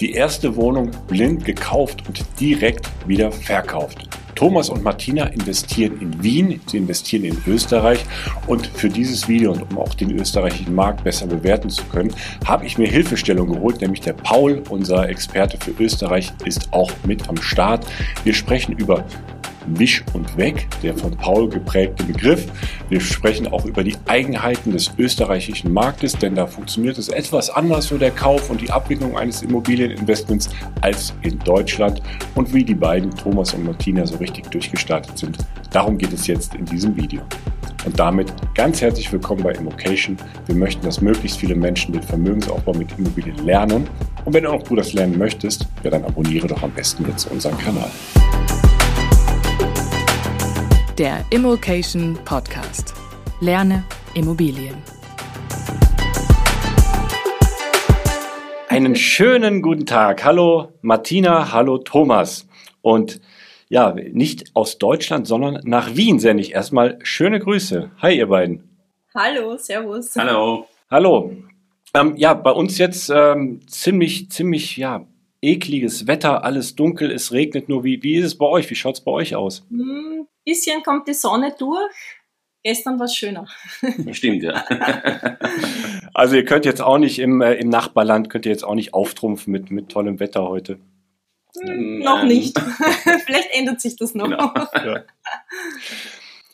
Die erste Wohnung blind gekauft und direkt wieder verkauft. Thomas und Martina investieren in Wien, sie investieren in Österreich und für dieses Video und um auch den österreichischen Markt besser bewerten zu können, habe ich mir Hilfestellung geholt, nämlich der Paul, unser Experte für Österreich, ist auch mit am Start. Wir sprechen über Wisch und Weg, der von Paul geprägte Begriff. Wir sprechen auch über die Eigenheiten des österreichischen Marktes, denn da funktioniert es etwas anders, so der Kauf und die Abwicklung eines Immobilieninvestments als in Deutschland und wie die beiden, Thomas und Martina, so richtig durchgestartet sind. Darum geht es jetzt in diesem Video. Und damit ganz herzlich willkommen bei Immocation. Wir möchten, dass möglichst viele Menschen den Vermögensaufbau mit Immobilien lernen. Und wenn auch du das lernen möchtest, ja, dann abonniere doch am besten jetzt unseren Kanal der Immokation Podcast. Lerne Immobilien. Einen schönen guten Tag. Hallo Martina, hallo Thomas. Und ja, nicht aus Deutschland, sondern nach Wien sende ich erstmal schöne Grüße. Hi, ihr beiden. Hallo, Servus. Hallo. Hallo. Ähm, ja, bei uns jetzt ähm, ziemlich, ziemlich, ja, ekliges Wetter, alles dunkel, es regnet nur. Wie, wie ist es bei euch? Wie schaut es bei euch aus? Hm, bisschen kommt die Sonne durch. Gestern war es schöner. Stimmt, ja. Also ihr könnt jetzt auch nicht im, äh, im Nachbarland, könnt ihr jetzt auch nicht auftrumpfen mit, mit tollem Wetter heute. Hm, noch nicht. Vielleicht ändert sich das noch. Genau. Ja.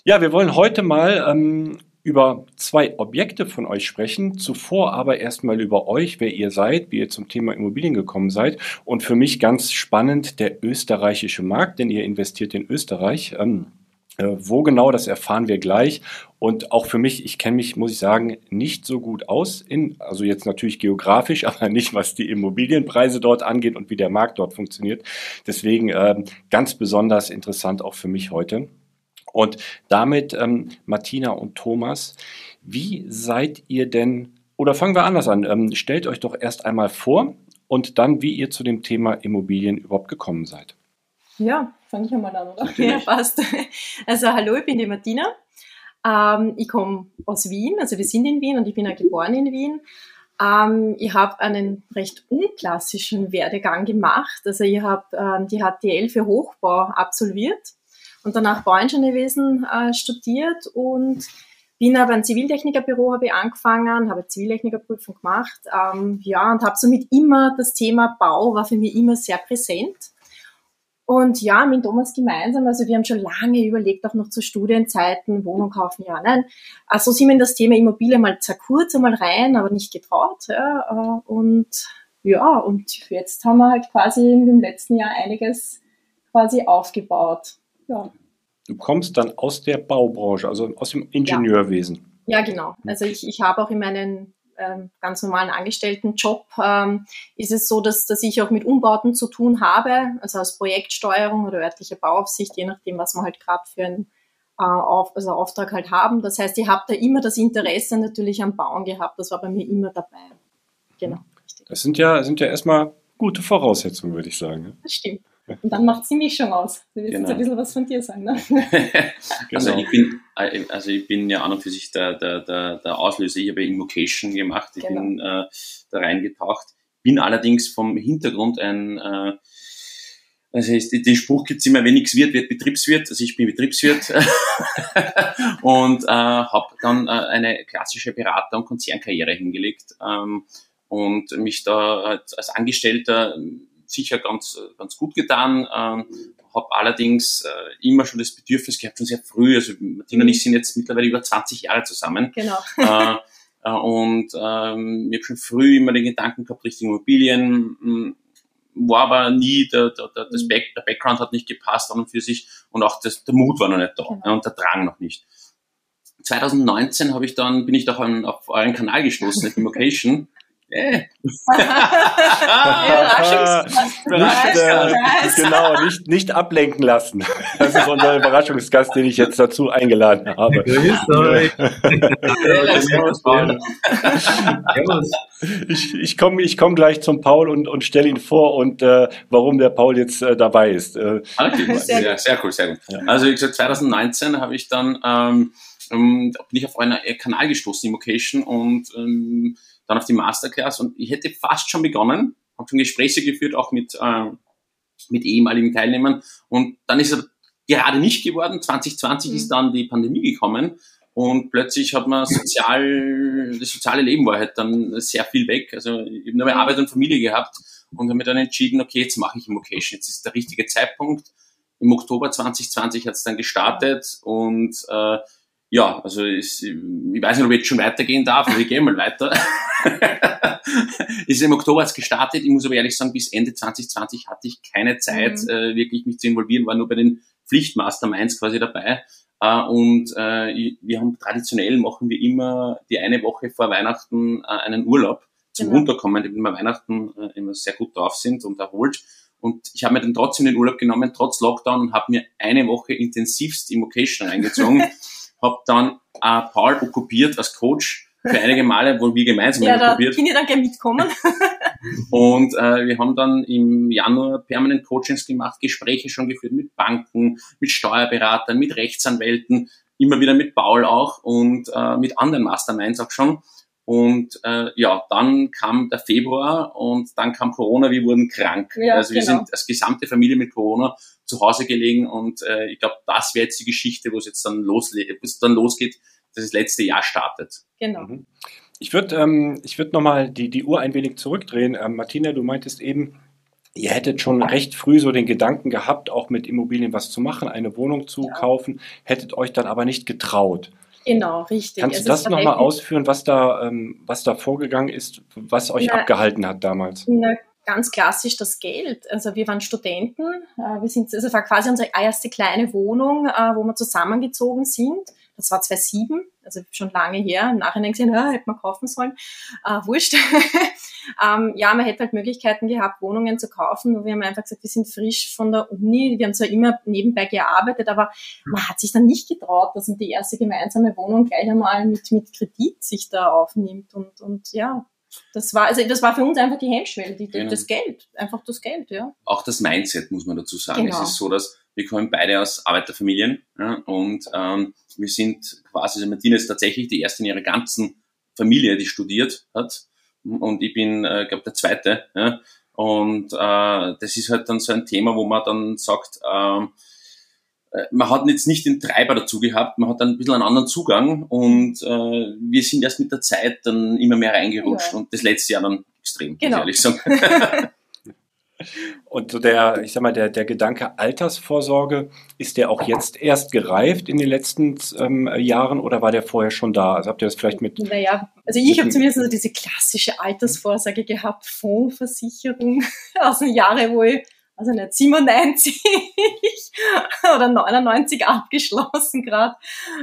ja. wir wollen heute mal ähm, über zwei Objekte von euch sprechen. Zuvor aber erstmal über euch, wer ihr seid, wie ihr zum Thema Immobilien gekommen seid. Und für mich ganz spannend der österreichische Markt, denn ihr investiert in Österreich. Ähm, äh, wo genau, das erfahren wir gleich. Und auch für mich, ich kenne mich, muss ich sagen, nicht so gut aus, in, also jetzt natürlich geografisch, aber nicht was die Immobilienpreise dort angeht und wie der Markt dort funktioniert. Deswegen ähm, ganz besonders interessant auch für mich heute. Und damit, ähm, Martina und Thomas, wie seid ihr denn, oder fangen wir anders an, ähm, stellt euch doch erst einmal vor und dann, wie ihr zu dem Thema Immobilien überhaupt gekommen seid. Ja, fange ich einmal an, oder? Ja, passt. Also hallo, ich bin die Martina. Ähm, ich komme aus Wien, also wir sind in Wien und ich bin ja geboren in Wien. Ähm, ich habe einen recht unklassischen Werdegang gemacht. Also ich habe ähm, die HTL für Hochbau absolviert und danach Bauingenieurwesen äh, studiert und bin aber ein Ziviltechnikerbüro habe ich angefangen, habe Ziviltechnikerprüfung gemacht, ähm, ja und habe somit immer das Thema Bau war für mich immer sehr präsent und ja, mit Thomas gemeinsam, also wir haben schon lange überlegt, auch noch zu Studienzeiten, Wohnung kaufen, ja, nein. Also sind wir in das Thema Immobilie mal sehr kurz einmal rein, aber nicht getraut. Ja, äh, und ja, und jetzt haben wir halt quasi im letzten Jahr einiges quasi aufgebaut. Ja. Du kommst dann aus der Baubranche, also aus dem Ingenieurwesen. Ja, ja genau. Also ich, ich habe auch in meinen ähm, ganz normalen Angestelltenjob ähm, ist es so, dass, dass ich auch mit Umbauten zu tun habe, also als Projektsteuerung oder örtliche Bauaufsicht, je nachdem, was man halt gerade für einen äh, auf, also Auftrag halt haben. Das heißt, ich habe da immer das Interesse natürlich am Bauen gehabt. Das war bei mir immer dabei. Genau. Richtig. Das sind ja, sind ja erstmal gute Voraussetzungen, würde ich sagen. Das stimmt. Und dann macht sie mich schon aus. Du willst genau. jetzt ein bisschen was von dir sagen, ne? also, genau. ich bin, äh, also ich bin ja an und für sich der, der, der, der Auslöser. Ich habe Invocation gemacht, ich genau. bin äh, da reingetaucht. Bin allerdings vom Hintergrund ein, äh, also den Spruch gibt es immer, wenn nichts wird, wird Betriebswirt. Also ich bin Betriebswirt und äh, habe dann äh, eine klassische Berater- und Konzernkarriere hingelegt ähm, und mich da als Angestellter sicher ganz, ganz gut getan. Ähm, habe allerdings äh, immer schon das Bedürfnis gehabt, schon sehr früh, also Martina und ich sind jetzt mittlerweile über 20 Jahre zusammen. Genau. Äh, äh, und ähm, ich habe schon früh immer den Gedanken gehabt, Richtung Immobilien, hm, war aber nie, der, der, der, das mhm. Back, der Background hat nicht gepasst an und für sich und auch das, der Mut war noch nicht da genau. und der Drang noch nicht. 2019 habe ich dann, bin ich doch an, auf euren Kanal gestoßen, Immocation. Äh. nicht, äh, genau, nicht, nicht ablenken lassen. Das ist unser Überraschungsgast, den ich jetzt dazu eingeladen habe. ich ich komme ich komm gleich zum Paul und, und stelle ihn vor und äh, warum der Paul jetzt äh, dabei ist. Äh, okay, sehr, sehr cool, sehr gut. Also wie gesagt, 2019 habe ich dann ähm, ähm, bin ich auf einen Kanal gestoßen, Immocation, und ähm, dann auf die Masterclass und ich hätte fast schon begonnen, habe schon Gespräche geführt, auch mit, äh, mit ehemaligen Teilnehmern. Und dann ist er gerade nicht geworden. 2020 mhm. ist dann die Pandemie gekommen. Und plötzlich hat man sozial, das soziale Leben war halt dann sehr viel weg. Also ich habe nur mehr Arbeit und Familie gehabt und habe mir dann entschieden, okay, jetzt mache ich Immocation. Jetzt ist der richtige Zeitpunkt. Im Oktober 2020 hat es dann gestartet und äh, ja, also ich, ich weiß nicht, ob ich jetzt schon weitergehen darf, aber ich gehe mal weiter. ist im Oktober jetzt gestartet. Ich muss aber ehrlich sagen, bis Ende 2020 hatte ich keine Zeit, mhm. äh, wirklich mich zu involvieren, war nur bei den Pflichtmasterminds quasi dabei. Äh, und äh, wir haben traditionell machen wir immer die eine Woche vor Weihnachten äh, einen Urlaub zum genau. Runterkommen, wenn wir Weihnachten äh, immer sehr gut drauf sind und erholt. Und ich habe mir dann trotzdem den Urlaub genommen, trotz Lockdown, und habe mir eine Woche intensivst Immocation reingezogen. habe dann äh, Paul okkupiert als Coach für einige Male, wo wir gemeinsam ja, da okkupiert. bin ich dann gerne mitkommen. und äh, wir haben dann im Januar permanent Coachings gemacht, Gespräche schon geführt mit Banken, mit Steuerberatern, mit Rechtsanwälten, immer wieder mit Paul auch und äh, mit anderen Masterminds auch schon. Und äh, ja, dann kam der Februar und dann kam Corona, wir wurden krank. Ja, also wir genau. sind als gesamte Familie mit Corona zu Hause gelegen und äh, ich glaube, das wäre jetzt die Geschichte, wo es jetzt dann, losle es dann losgeht, dass das letzte Jahr startet. Genau. Mhm. Ich würde ähm, ich würd nochmal die, die Uhr ein wenig zurückdrehen. Ähm, Martina, du meintest eben, ihr hättet schon recht früh so den Gedanken gehabt, auch mit Immobilien was zu machen, eine Wohnung zu ja. kaufen, hättet euch dann aber nicht getraut. Genau, richtig. Kannst du das nochmal ausführen, was da, ähm, was da vorgegangen ist, was euch na, abgehalten hat damals? Na, ganz klassisch das Geld. Also wir waren Studenten, äh, wir sind, also war quasi unsere erste kleine Wohnung, äh, wo wir zusammengezogen sind. Das war 2007, also schon lange her. Im Nachhinein gesehen, ja, hätte man kaufen sollen. Äh, wurscht. ähm, ja, man hätte halt Möglichkeiten gehabt, Wohnungen zu kaufen. Und wir haben einfach gesagt, wir sind frisch von der Uni. Wir haben zwar immer nebenbei gearbeitet, aber man hat sich dann nicht getraut, dass man die erste gemeinsame Wohnung gleich einmal mit, mit Kredit sich da aufnimmt. Und, und ja, das war, also das war für uns einfach die Hemmschwelle, die, genau. das Geld, einfach das Geld, ja. Auch das Mindset muss man dazu sagen. Genau. Es ist so, dass wir kommen beide aus Arbeiterfamilien ja, und ähm, wir sind quasi, also Martina ist tatsächlich die erste in ihrer ganzen Familie, die studiert hat und ich bin, äh, glaube der Zweite. Ja, und äh, das ist halt dann so ein Thema, wo man dann sagt, äh, man hat jetzt nicht den Treiber dazu gehabt, man hat dann ein bisschen einen anderen Zugang und äh, wir sind erst mit der Zeit dann immer mehr reingerutscht ja. und das letzte Jahr dann extrem, genau. muss ich ehrlich sagen. Und so der, ich sag mal, der, der Gedanke Altersvorsorge, ist der auch jetzt erst gereift in den letzten ähm, Jahren oder war der vorher schon da? Also habt ihr das vielleicht mit. Naja, also ich habe zumindest so diese klassische Altersvorsorge gehabt, Fondsversicherung aus den Jahren, wo ich, also nicht 97 oder 99 abgeschlossen gerade.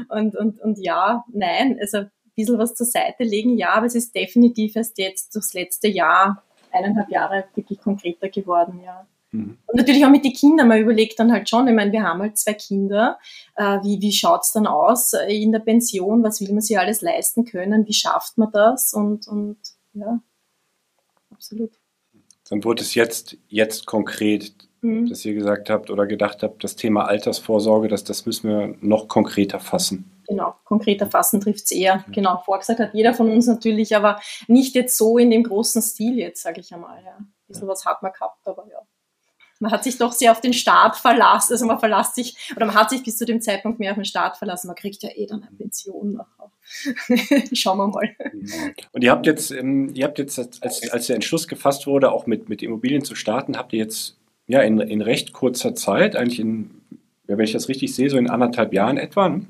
Und, und, und ja, nein, also ein bisschen was zur Seite legen, ja, aber es ist definitiv erst jetzt durchs letzte Jahr eineinhalb Jahre wirklich konkreter geworden, ja. Mhm. Und natürlich auch mit den Kindern, man überlegt dann halt schon, ich meine, wir haben halt zwei Kinder, äh, wie, wie schaut's dann aus äh, in der Pension, was will man sich alles leisten können, wie schafft man das und, und ja, absolut. Dann wurde es jetzt, jetzt konkret, mhm. dass ihr gesagt habt oder gedacht habt, das Thema Altersvorsorge, das, das müssen wir noch konkreter fassen. Genau, konkreter fassen trifft es eher. Mhm. Genau, vorgesagt hat jeder von uns natürlich, aber nicht jetzt so in dem großen Stil jetzt, sage ich einmal. Ja. Ein bisschen was hat man gehabt, aber ja. Man hat sich doch sehr auf den Staat verlassen, also man verlässt sich, oder man hat sich bis zu dem Zeitpunkt mehr auf den Staat verlassen. Man kriegt ja eh dann eine Pension nachher. Schauen wir mal. Und ihr habt jetzt, ähm, ihr habt jetzt, als, als der Entschluss gefasst wurde, auch mit, mit Immobilien zu starten, habt ihr jetzt ja in, in recht kurzer Zeit, eigentlich in, wenn ich das richtig sehe, so in anderthalb Jahren etwa, ne?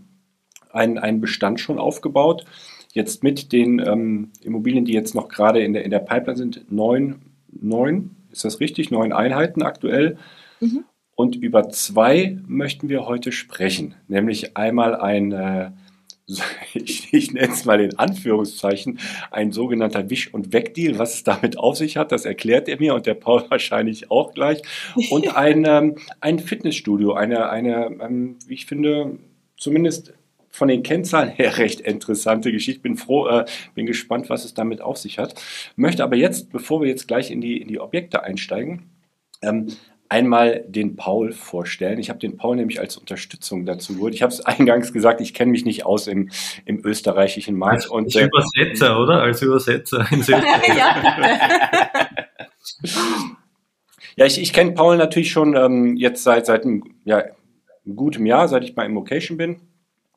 einen, einen Bestand schon aufgebaut. Jetzt mit den ähm, Immobilien, die jetzt noch gerade in der, in der Pipeline sind, neun, neun, ist das richtig? Neun Einheiten aktuell. Mhm. Und über zwei möchten wir heute sprechen, nämlich einmal ein, äh, ich, ich nenne es mal in Anführungszeichen, ein sogenannter Wisch- und Wegdeal. Was es damit auf sich hat, das erklärt er mir und der Paul wahrscheinlich auch gleich. Und ein, ähm, ein Fitnessstudio, eine, eine ähm, wie ich finde, zumindest von den Kennzahlen her recht interessante Geschichte. Bin froh, äh, bin gespannt, was es damit auf sich hat. Möchte aber jetzt, bevor wir jetzt gleich in die, in die Objekte einsteigen, ähm, einmal den Paul vorstellen. Ich habe den Paul nämlich als Unterstützung dazu geholt. Ich habe es eingangs gesagt, ich kenne mich nicht aus im, im österreichischen Markt. Als und, äh, Übersetzer, oder? Als Übersetzer in Österreich. Ja, ich, ich kenne Paul natürlich schon ähm, jetzt seit, seit einem, ja, einem guten Jahr, seit ich bei Immocation bin.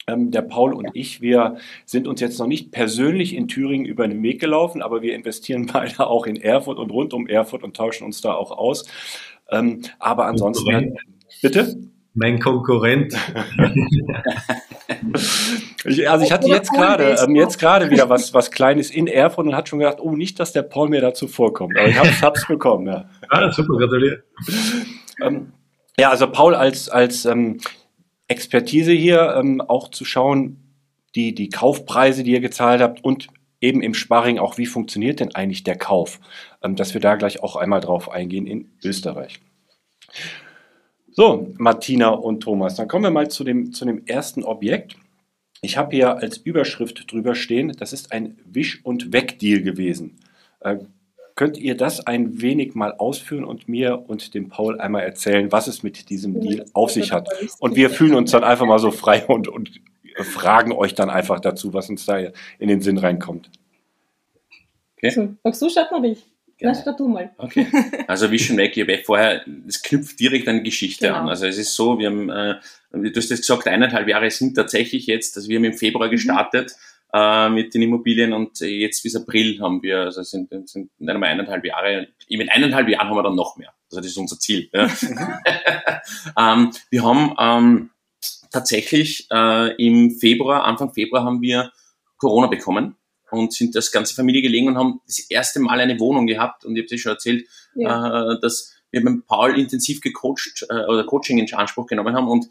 Ähm, der Paul und ich, wir sind uns jetzt noch nicht persönlich in Thüringen über den Weg gelaufen, aber wir investieren beide auch in Erfurt und rund um Erfurt und tauschen uns da auch aus. Ähm, aber ansonsten, bitte? Mein Konkurrent. ich, also ich hatte jetzt gerade ähm, jetzt gerade wieder was was Kleines in Erfurt und hat schon gedacht, oh nicht, dass der Paul mir dazu vorkommt. Aber ich hab's, hab's bekommen. Ja. Ah, super, gratuliere. Ähm, ja, also Paul als als ähm, Expertise hier ähm, auch zu schauen, die die Kaufpreise, die ihr gezahlt habt und eben im Sparring auch, wie funktioniert denn eigentlich der Kauf, ähm, dass wir da gleich auch einmal drauf eingehen in Österreich. So, Martina und Thomas, dann kommen wir mal zu dem, zu dem ersten Objekt. Ich habe hier als Überschrift drüber stehen, das ist ein Wisch- und Weg-Deal gewesen. Äh, könnt ihr das ein wenig mal ausführen und mir und dem Paul einmal erzählen, was es mit diesem Deal auf sich hat? Und wir fühlen uns dann einfach mal so frei und, und fragen euch dann einfach dazu, was uns da in den Sinn reinkommt. Okay. So, magst du starten oder ich? Genau. Na, start du mal. Okay. Also wie schon weg, ich habe vorher, es knüpft direkt an Geschichte genau. an. Also es ist so, wir haben, äh, du hast das gesagt, eineinhalb Jahre sind tatsächlich jetzt, also wir haben im Februar mhm. gestartet mhm. Äh, mit den Immobilien und jetzt bis April haben wir, also sind, sind nein, mal eineinhalb Jahre, in eineinhalb Jahren haben wir dann noch mehr. Also das ist unser Ziel. Ja. ähm, wir haben ähm, tatsächlich äh, im Februar, Anfang Februar haben wir Corona bekommen und sind das ganze Familie gelegen und haben das erste Mal eine Wohnung gehabt. Und ich habe dir schon erzählt, ja. äh, dass wir mit Paul intensiv gecoacht äh, oder Coaching in Anspruch genommen haben und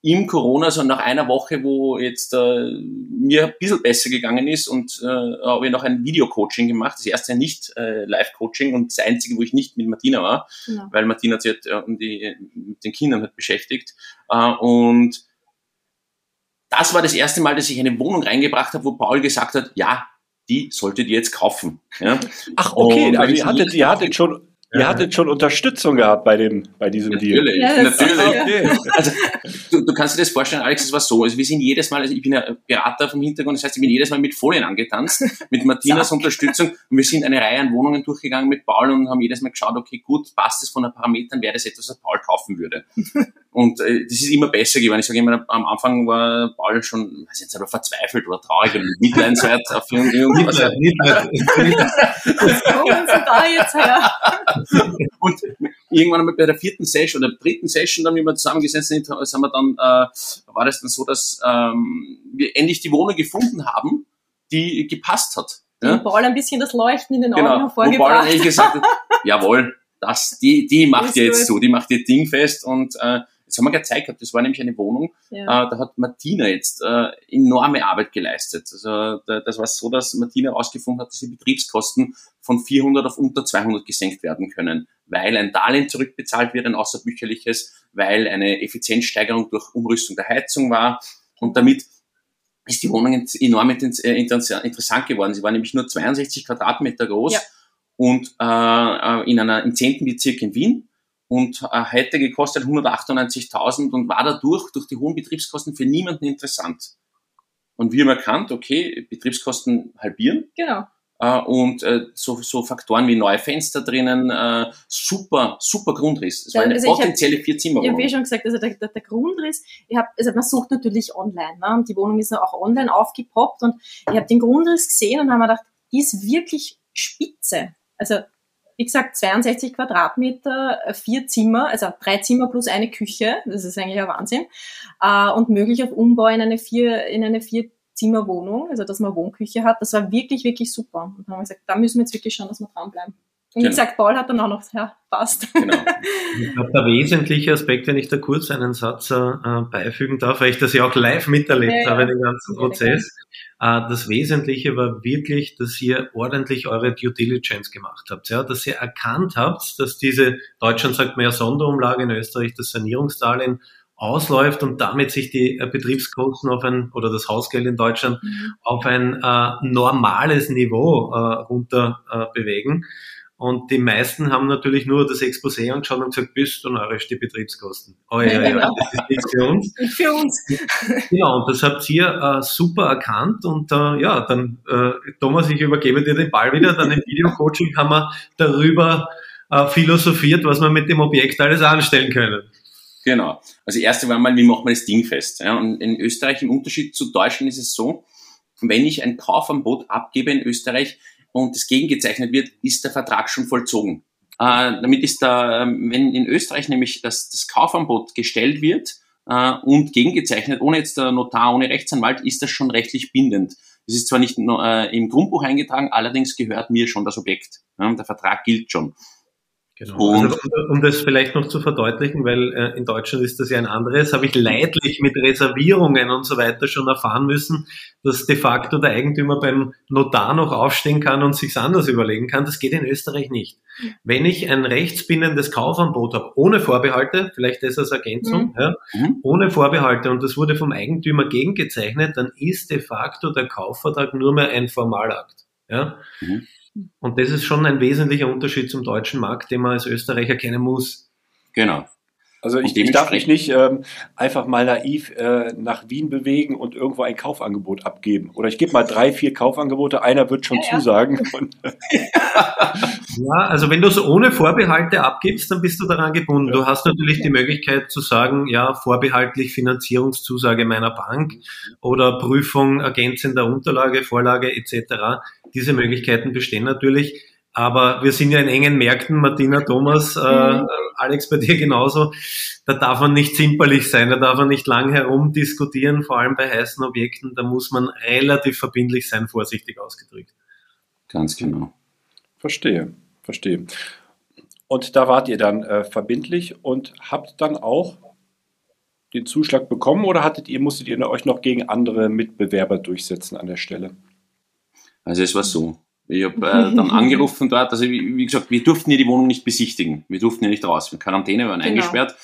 im Corona, so nach einer Woche, wo jetzt äh, mir ein bisschen besser gegangen ist und äh, habe ich noch ein Video-Coaching gemacht. Das erste nicht äh, Live-Coaching und das einzige, wo ich nicht mit Martina war, genau. weil Martina sich halt, äh, um die, mit den Kindern hat beschäftigt. Äh, und das war das erste Mal, dass ich eine Wohnung reingebracht habe, wo Paul gesagt hat, ja, die solltet ihr jetzt kaufen. Ja? Ach, okay, also ihr hattet, ihr hattet schon Ihr hattet schon Unterstützung gehabt bei dem, bei diesem natürlich, Deal. Natürlich, natürlich. Also, du, du, kannst dir das vorstellen, Alex, es war so. Also wir sind jedes Mal, also ich bin ja Berater vom Hintergrund, das heißt, ich bin jedes Mal mit Folien angetanzt, mit Martinas Unterstützung. Und wir sind eine Reihe an Wohnungen durchgegangen mit Paul und haben jedes Mal geschaut, okay, gut, passt das von den Parametern, wäre das etwas, was Paul kaufen würde. Und äh, das ist immer besser geworden. Ich sage immer, am Anfang war Paul schon, weiß nicht, aber verzweifelt oder traurig oder Mitleidenswert auf irgendwas. Mitleid, Mitleid. Kommen Sie da jetzt her? Und irgendwann einmal bei der vierten Session oder dritten Session, dann, wie wir zusammengesessen sind, sind wir dann, äh, war das dann so, dass ähm, wir endlich die Wohnung gefunden haben, die gepasst hat. Ja? Und Paul ein bisschen das Leuchten in den Augen genau. hervorgebracht. Wo Paul dann gesagt hat, jawohl, das, die, die macht ihr jetzt gut. so, die macht ihr Ding fest und äh, das haben wir gezeigt gehabt, das war nämlich eine Wohnung, ja. äh, da hat Martina jetzt äh, enorme Arbeit geleistet. Also da, das war so, dass Martina herausgefunden hat, dass die Betriebskosten von 400 auf unter 200 gesenkt werden können, weil ein Darlehen zurückbezahlt wird, ein außerbücherliches, weil eine Effizienzsteigerung durch Umrüstung der Heizung war und damit ist die Wohnung enorm äh, interessant geworden. Sie war nämlich nur 62 Quadratmeter groß ja. und äh, äh, in einer, im 10. Bezirk in Wien und äh, hätte gekostet 198.000 und war dadurch durch die hohen Betriebskosten für niemanden interessant. Und wir haben erkannt, okay, Betriebskosten halbieren. Genau. Äh, und äh, so, so Faktoren wie neue Fenster drinnen, äh, super, super Grundriss. Das war eine also potenzielle Vierzimmerwohnung. Ich habe eh schon gesagt, also der, der, der Grundriss, ich hab, also man sucht natürlich online, ne? und die Wohnung ist auch online aufgepoppt und ich habe den Grundriss gesehen und habe mir gedacht, die ist wirklich spitze. Also wie gesagt, 62 Quadratmeter, äh, vier Zimmer, also drei Zimmer plus eine Küche, das ist eigentlich ein Wahnsinn, äh, und möglich auf Umbau in eine vier, in eine vier Zimmerwohnung, also dass man Wohnküche hat. Das war wirklich, wirklich super. Und dann haben wir gesagt, da müssen wir jetzt wirklich schauen, dass wir dranbleiben. Und genau. wie gesagt, Paul hat dann auch noch, ja, passt. Genau. Ich glaube, der wesentliche Aspekt, wenn ich da kurz einen Satz äh, beifügen darf, weil ich das ja auch live miterlebt ja, habe, ja. den ganzen Prozess. Äh, das Wesentliche war wirklich, dass ihr ordentlich eure Due Diligence gemacht habt, ja, dass ihr erkannt habt, dass diese, Deutschland sagt man ja Sonderumlage, in Österreich das Sanierungsdarlehen ausläuft und damit sich die äh, Betriebskosten auf ein, oder das Hausgeld in Deutschland mhm. auf ein äh, normales Niveau äh, runter äh, bewegen. Und die meisten haben natürlich nur das Exposé angeschaut und gesagt, bist du narrisch, die Betriebskosten. Oh ja, ja, genau. das ist nichts für uns. Nicht für uns. Genau, und das habt ihr äh, super erkannt. Und äh, ja, dann, äh, Thomas, ich übergebe dir den Ball wieder. Dann im Videocoaching haben wir darüber äh, philosophiert, was man mit dem Objekt alles anstellen können. Genau. Also erste war mal, wie macht man das Ding fest? Ja, und in Österreich im Unterschied zu Deutschland ist es so, wenn ich ein Kaufangebot abgebe in Österreich und das gegengezeichnet wird, ist der Vertrag schon vollzogen. Äh, damit ist da, ähm, wenn in Österreich nämlich das, das Kaufangebot gestellt wird äh, und gegengezeichnet, ohne jetzt der Notar, ohne Rechtsanwalt, ist das schon rechtlich bindend. Das ist zwar nicht äh, im Grundbuch eingetragen, allerdings gehört mir schon das Objekt. Ja, der Vertrag gilt schon. Genau. Also, um das vielleicht noch zu verdeutlichen, weil äh, in Deutschland ist das ja ein anderes, habe ich leidlich mit Reservierungen und so weiter schon erfahren müssen, dass de facto der Eigentümer beim Notar noch aufstehen kann und sich's anders überlegen kann. Das geht in Österreich nicht. Wenn ich ein rechtsbindendes Kaufangebot habe, ohne Vorbehalte, vielleicht das als Ergänzung, mhm. Ja, mhm. ohne Vorbehalte und das wurde vom Eigentümer gegengezeichnet, dann ist de facto der Kaufvertrag nur mehr ein Formalakt. Ja? Mhm. Und das ist schon ein wesentlicher Unterschied zum deutschen Markt, den man als Österreicher kennen muss. Genau. Also ich, ich darf mich nicht ähm, einfach mal naiv äh, nach Wien bewegen und irgendwo ein Kaufangebot abgeben. Oder ich gebe mal drei, vier Kaufangebote, einer wird schon ja, zusagen. Ja. ja, also wenn du es ohne Vorbehalte abgibst, dann bist du daran gebunden. Du hast natürlich die Möglichkeit zu sagen, ja, vorbehaltlich Finanzierungszusage meiner Bank oder Prüfung ergänzender Unterlage, Vorlage etc. Diese Möglichkeiten bestehen natürlich. Aber wir sind ja in engen Märkten, Martina, Thomas, äh, mhm. Alex, bei dir genauso. Da darf man nicht zimperlich sein, da darf man nicht lang herumdiskutieren, vor allem bei heißen Objekten. Da muss man relativ verbindlich sein, vorsichtig ausgedrückt. Ganz genau. Verstehe, verstehe. Und da wart ihr dann äh, verbindlich und habt dann auch den Zuschlag bekommen oder hattet ihr, musstet ihr euch noch gegen andere Mitbewerber durchsetzen an der Stelle? Also es war so. Ich habe äh, dann angerufen dort, also wie, wie, gesagt, wir durften ja die Wohnung nicht besichtigen. Wir durften ja nicht raus. Wir Quarantäne waren genau. eingesperrt.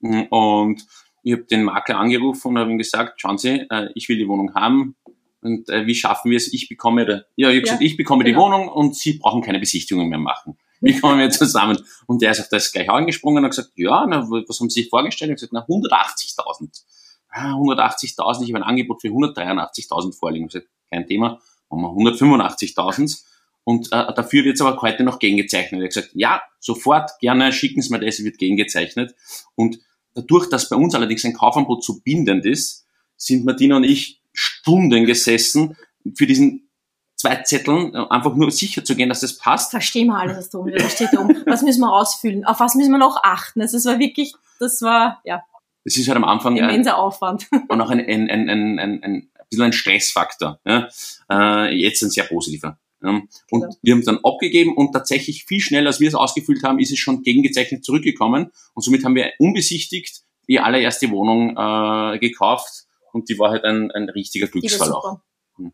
Mm, und ich habe den Makler angerufen und habe ihm gesagt, schauen Sie, äh, ich will die Wohnung haben. Und äh, wie schaffen wir es? Ich bekomme, ja, ich ja, gesagt, ich bekomme genau. die Wohnung und Sie brauchen keine Besichtigungen mehr machen. Wie kommen wir zusammen? Und der ist auf das gleich angesprungen und hat gesagt, ja, na, was haben Sie sich vorgestellt? Ich habe gesagt, na, 180.000. Ah, 180.000, ich habe ein Angebot für 183.000 vorliegen. Ich habe gesagt, kein Thema, haben wir 185.000 und äh, dafür wird es aber heute noch gegengezeichnet. Er hat gesagt, ja, sofort, gerne schicken Sie mir das, wird gegengezeichnet. Und dadurch, dass bei uns allerdings ein Kaufangebot so bindend ist, sind Martina und ich Stunden gesessen für diesen zwei Zetteln, äh, einfach nur sicher zu gehen, dass das passt. Verstehen wir alles, was da oben da steht. Um. Was müssen wir ausfüllen? Auf was müssen wir noch achten? Also es war wirklich, das war, ja. Das ist halt am Anfang immenser Aufwand. Und auch ein, ein, ein, ein, ein bisschen ein Stressfaktor. Ja? Äh, jetzt ein sehr positiver. Ja. Und genau. wir haben es dann abgegeben und tatsächlich viel schneller, als wir es ausgefüllt haben, ist es schon gegengezeichnet zurückgekommen. Und somit haben wir unbesichtigt die allererste Wohnung äh, gekauft und die war halt ein, ein richtiger Glücksfall auch. Hm.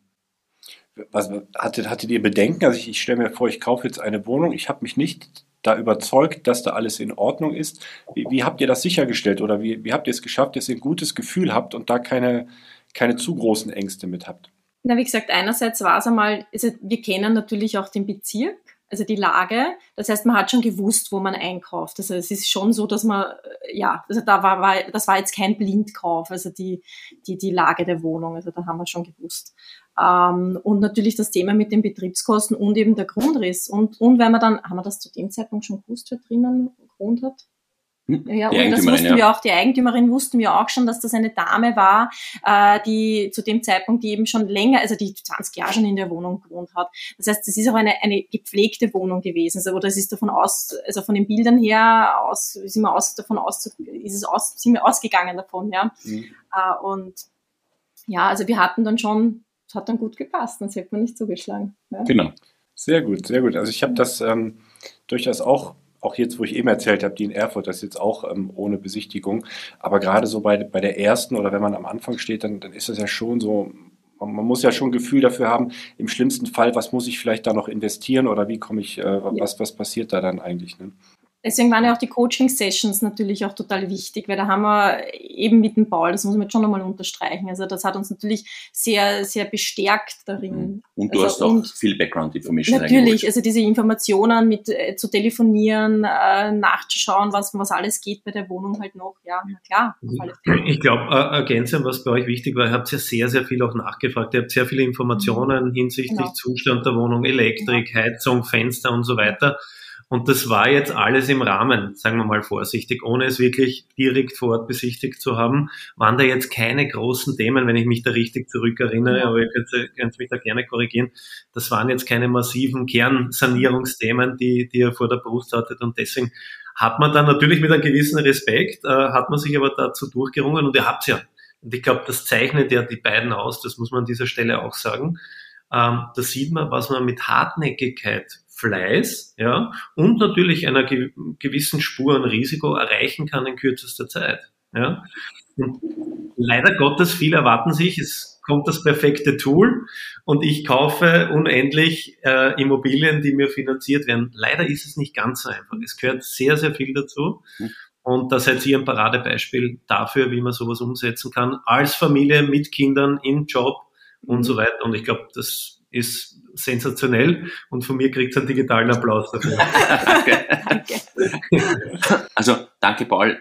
Was, hattet, hattet ihr Bedenken? Also ich, ich stelle mir vor, ich kaufe jetzt eine Wohnung, ich habe mich nicht da überzeugt, dass da alles in Ordnung ist. Wie, wie habt ihr das sichergestellt oder wie, wie habt ihr es geschafft, dass ihr ein gutes Gefühl habt und da keine, keine zu großen Ängste mit habt? Na, wie gesagt, einerseits war es einmal, also wir kennen natürlich auch den Bezirk, also die Lage. Das heißt, man hat schon gewusst, wo man einkauft. Also es ist schon so, dass man, äh, ja, also da war, war das war jetzt kein Blindkauf, also die, die, die Lage der Wohnung, also da haben wir schon gewusst. Ähm, und natürlich das Thema mit den Betriebskosten und eben der Grundriss. Und, und wenn man dann, haben wir das zu dem Zeitpunkt schon gewusst, wer drinnen gewohnt hat? Hm? Ja, die und das wussten ja. wir auch, die Eigentümerin wussten wir auch schon, dass das eine Dame war, äh, die zu dem Zeitpunkt, die eben schon länger, also die 20 Jahre schon in der Wohnung gewohnt hat. Das heißt, das ist auch eine, eine gepflegte Wohnung gewesen. Also, oder es ist davon aus, also von den Bildern her aus, sind wir aus, davon aus, ist es aus, sind wir ausgegangen davon, ja. Mhm. Äh, und ja, also wir hatten dann schon, es hat dann gut gepasst, sonst hätte man nicht zugeschlagen. Ja. Genau. Sehr gut, sehr gut. Also ich habe das ähm, durchaus auch auch jetzt, wo ich eben erzählt habe, die in Erfurt, das ist jetzt auch ähm, ohne Besichtigung. Aber gerade so bei, bei der ersten oder wenn man am Anfang steht, dann, dann ist das ja schon so, man, man, muss ja schon ein Gefühl dafür haben, im schlimmsten Fall, was muss ich vielleicht da noch investieren oder wie komme ich, äh, was, was passiert da dann eigentlich? Ne? Deswegen waren ja auch die Coaching-Sessions natürlich auch total wichtig, weil da haben wir eben mit dem Paul, das muss man jetzt schon nochmal unterstreichen, also das hat uns natürlich sehr, sehr bestärkt darin. Mhm. Und du also, hast auch viel Background-Information. Natürlich, also diese Informationen mit äh, zu telefonieren, äh, nachzuschauen, was, was alles geht bei der Wohnung halt noch, ja, na klar. Ich glaube, äh, ergänzend, was bei euch wichtig war, ihr habt ja sehr, sehr viel auch nachgefragt. Ihr habt sehr viele Informationen mhm. hinsichtlich genau. Zustand der Wohnung, Elektrik, genau. Heizung, Fenster und so weiter. Und das war jetzt alles im Rahmen, sagen wir mal vorsichtig, ohne es wirklich direkt vor Ort besichtigt zu haben, waren da jetzt keine großen Themen, wenn ich mich da richtig zurückerinnere, aber ihr könnt, könnt mich da gerne korrigieren. Das waren jetzt keine massiven Kernsanierungsthemen, die, die er vor der Brust hattet und deswegen hat man dann natürlich mit einem gewissen Respekt, äh, hat man sich aber dazu durchgerungen und ihr habt's ja. Und ich glaube, das zeichnet ja die beiden aus, das muss man an dieser Stelle auch sagen. Ähm, da sieht man, was man mit Hartnäckigkeit, Fleiß ja, und natürlich einer ge gewissen Spur an Risiko erreichen kann in kürzester Zeit. Ja. Und leider Gottes, viele erwarten sich, es kommt das perfekte Tool und ich kaufe unendlich äh, Immobilien, die mir finanziert werden. Leider ist es nicht ganz so einfach. Es gehört sehr, sehr viel dazu. Hm. Und da seid ihr ein Paradebeispiel dafür, wie man sowas umsetzen kann, als Familie mit Kindern im Job und so weiter. Und ich glaube, das ist sensationell und von mir kriegt es einen digitalen Applaus dafür. danke. Also danke, Paul.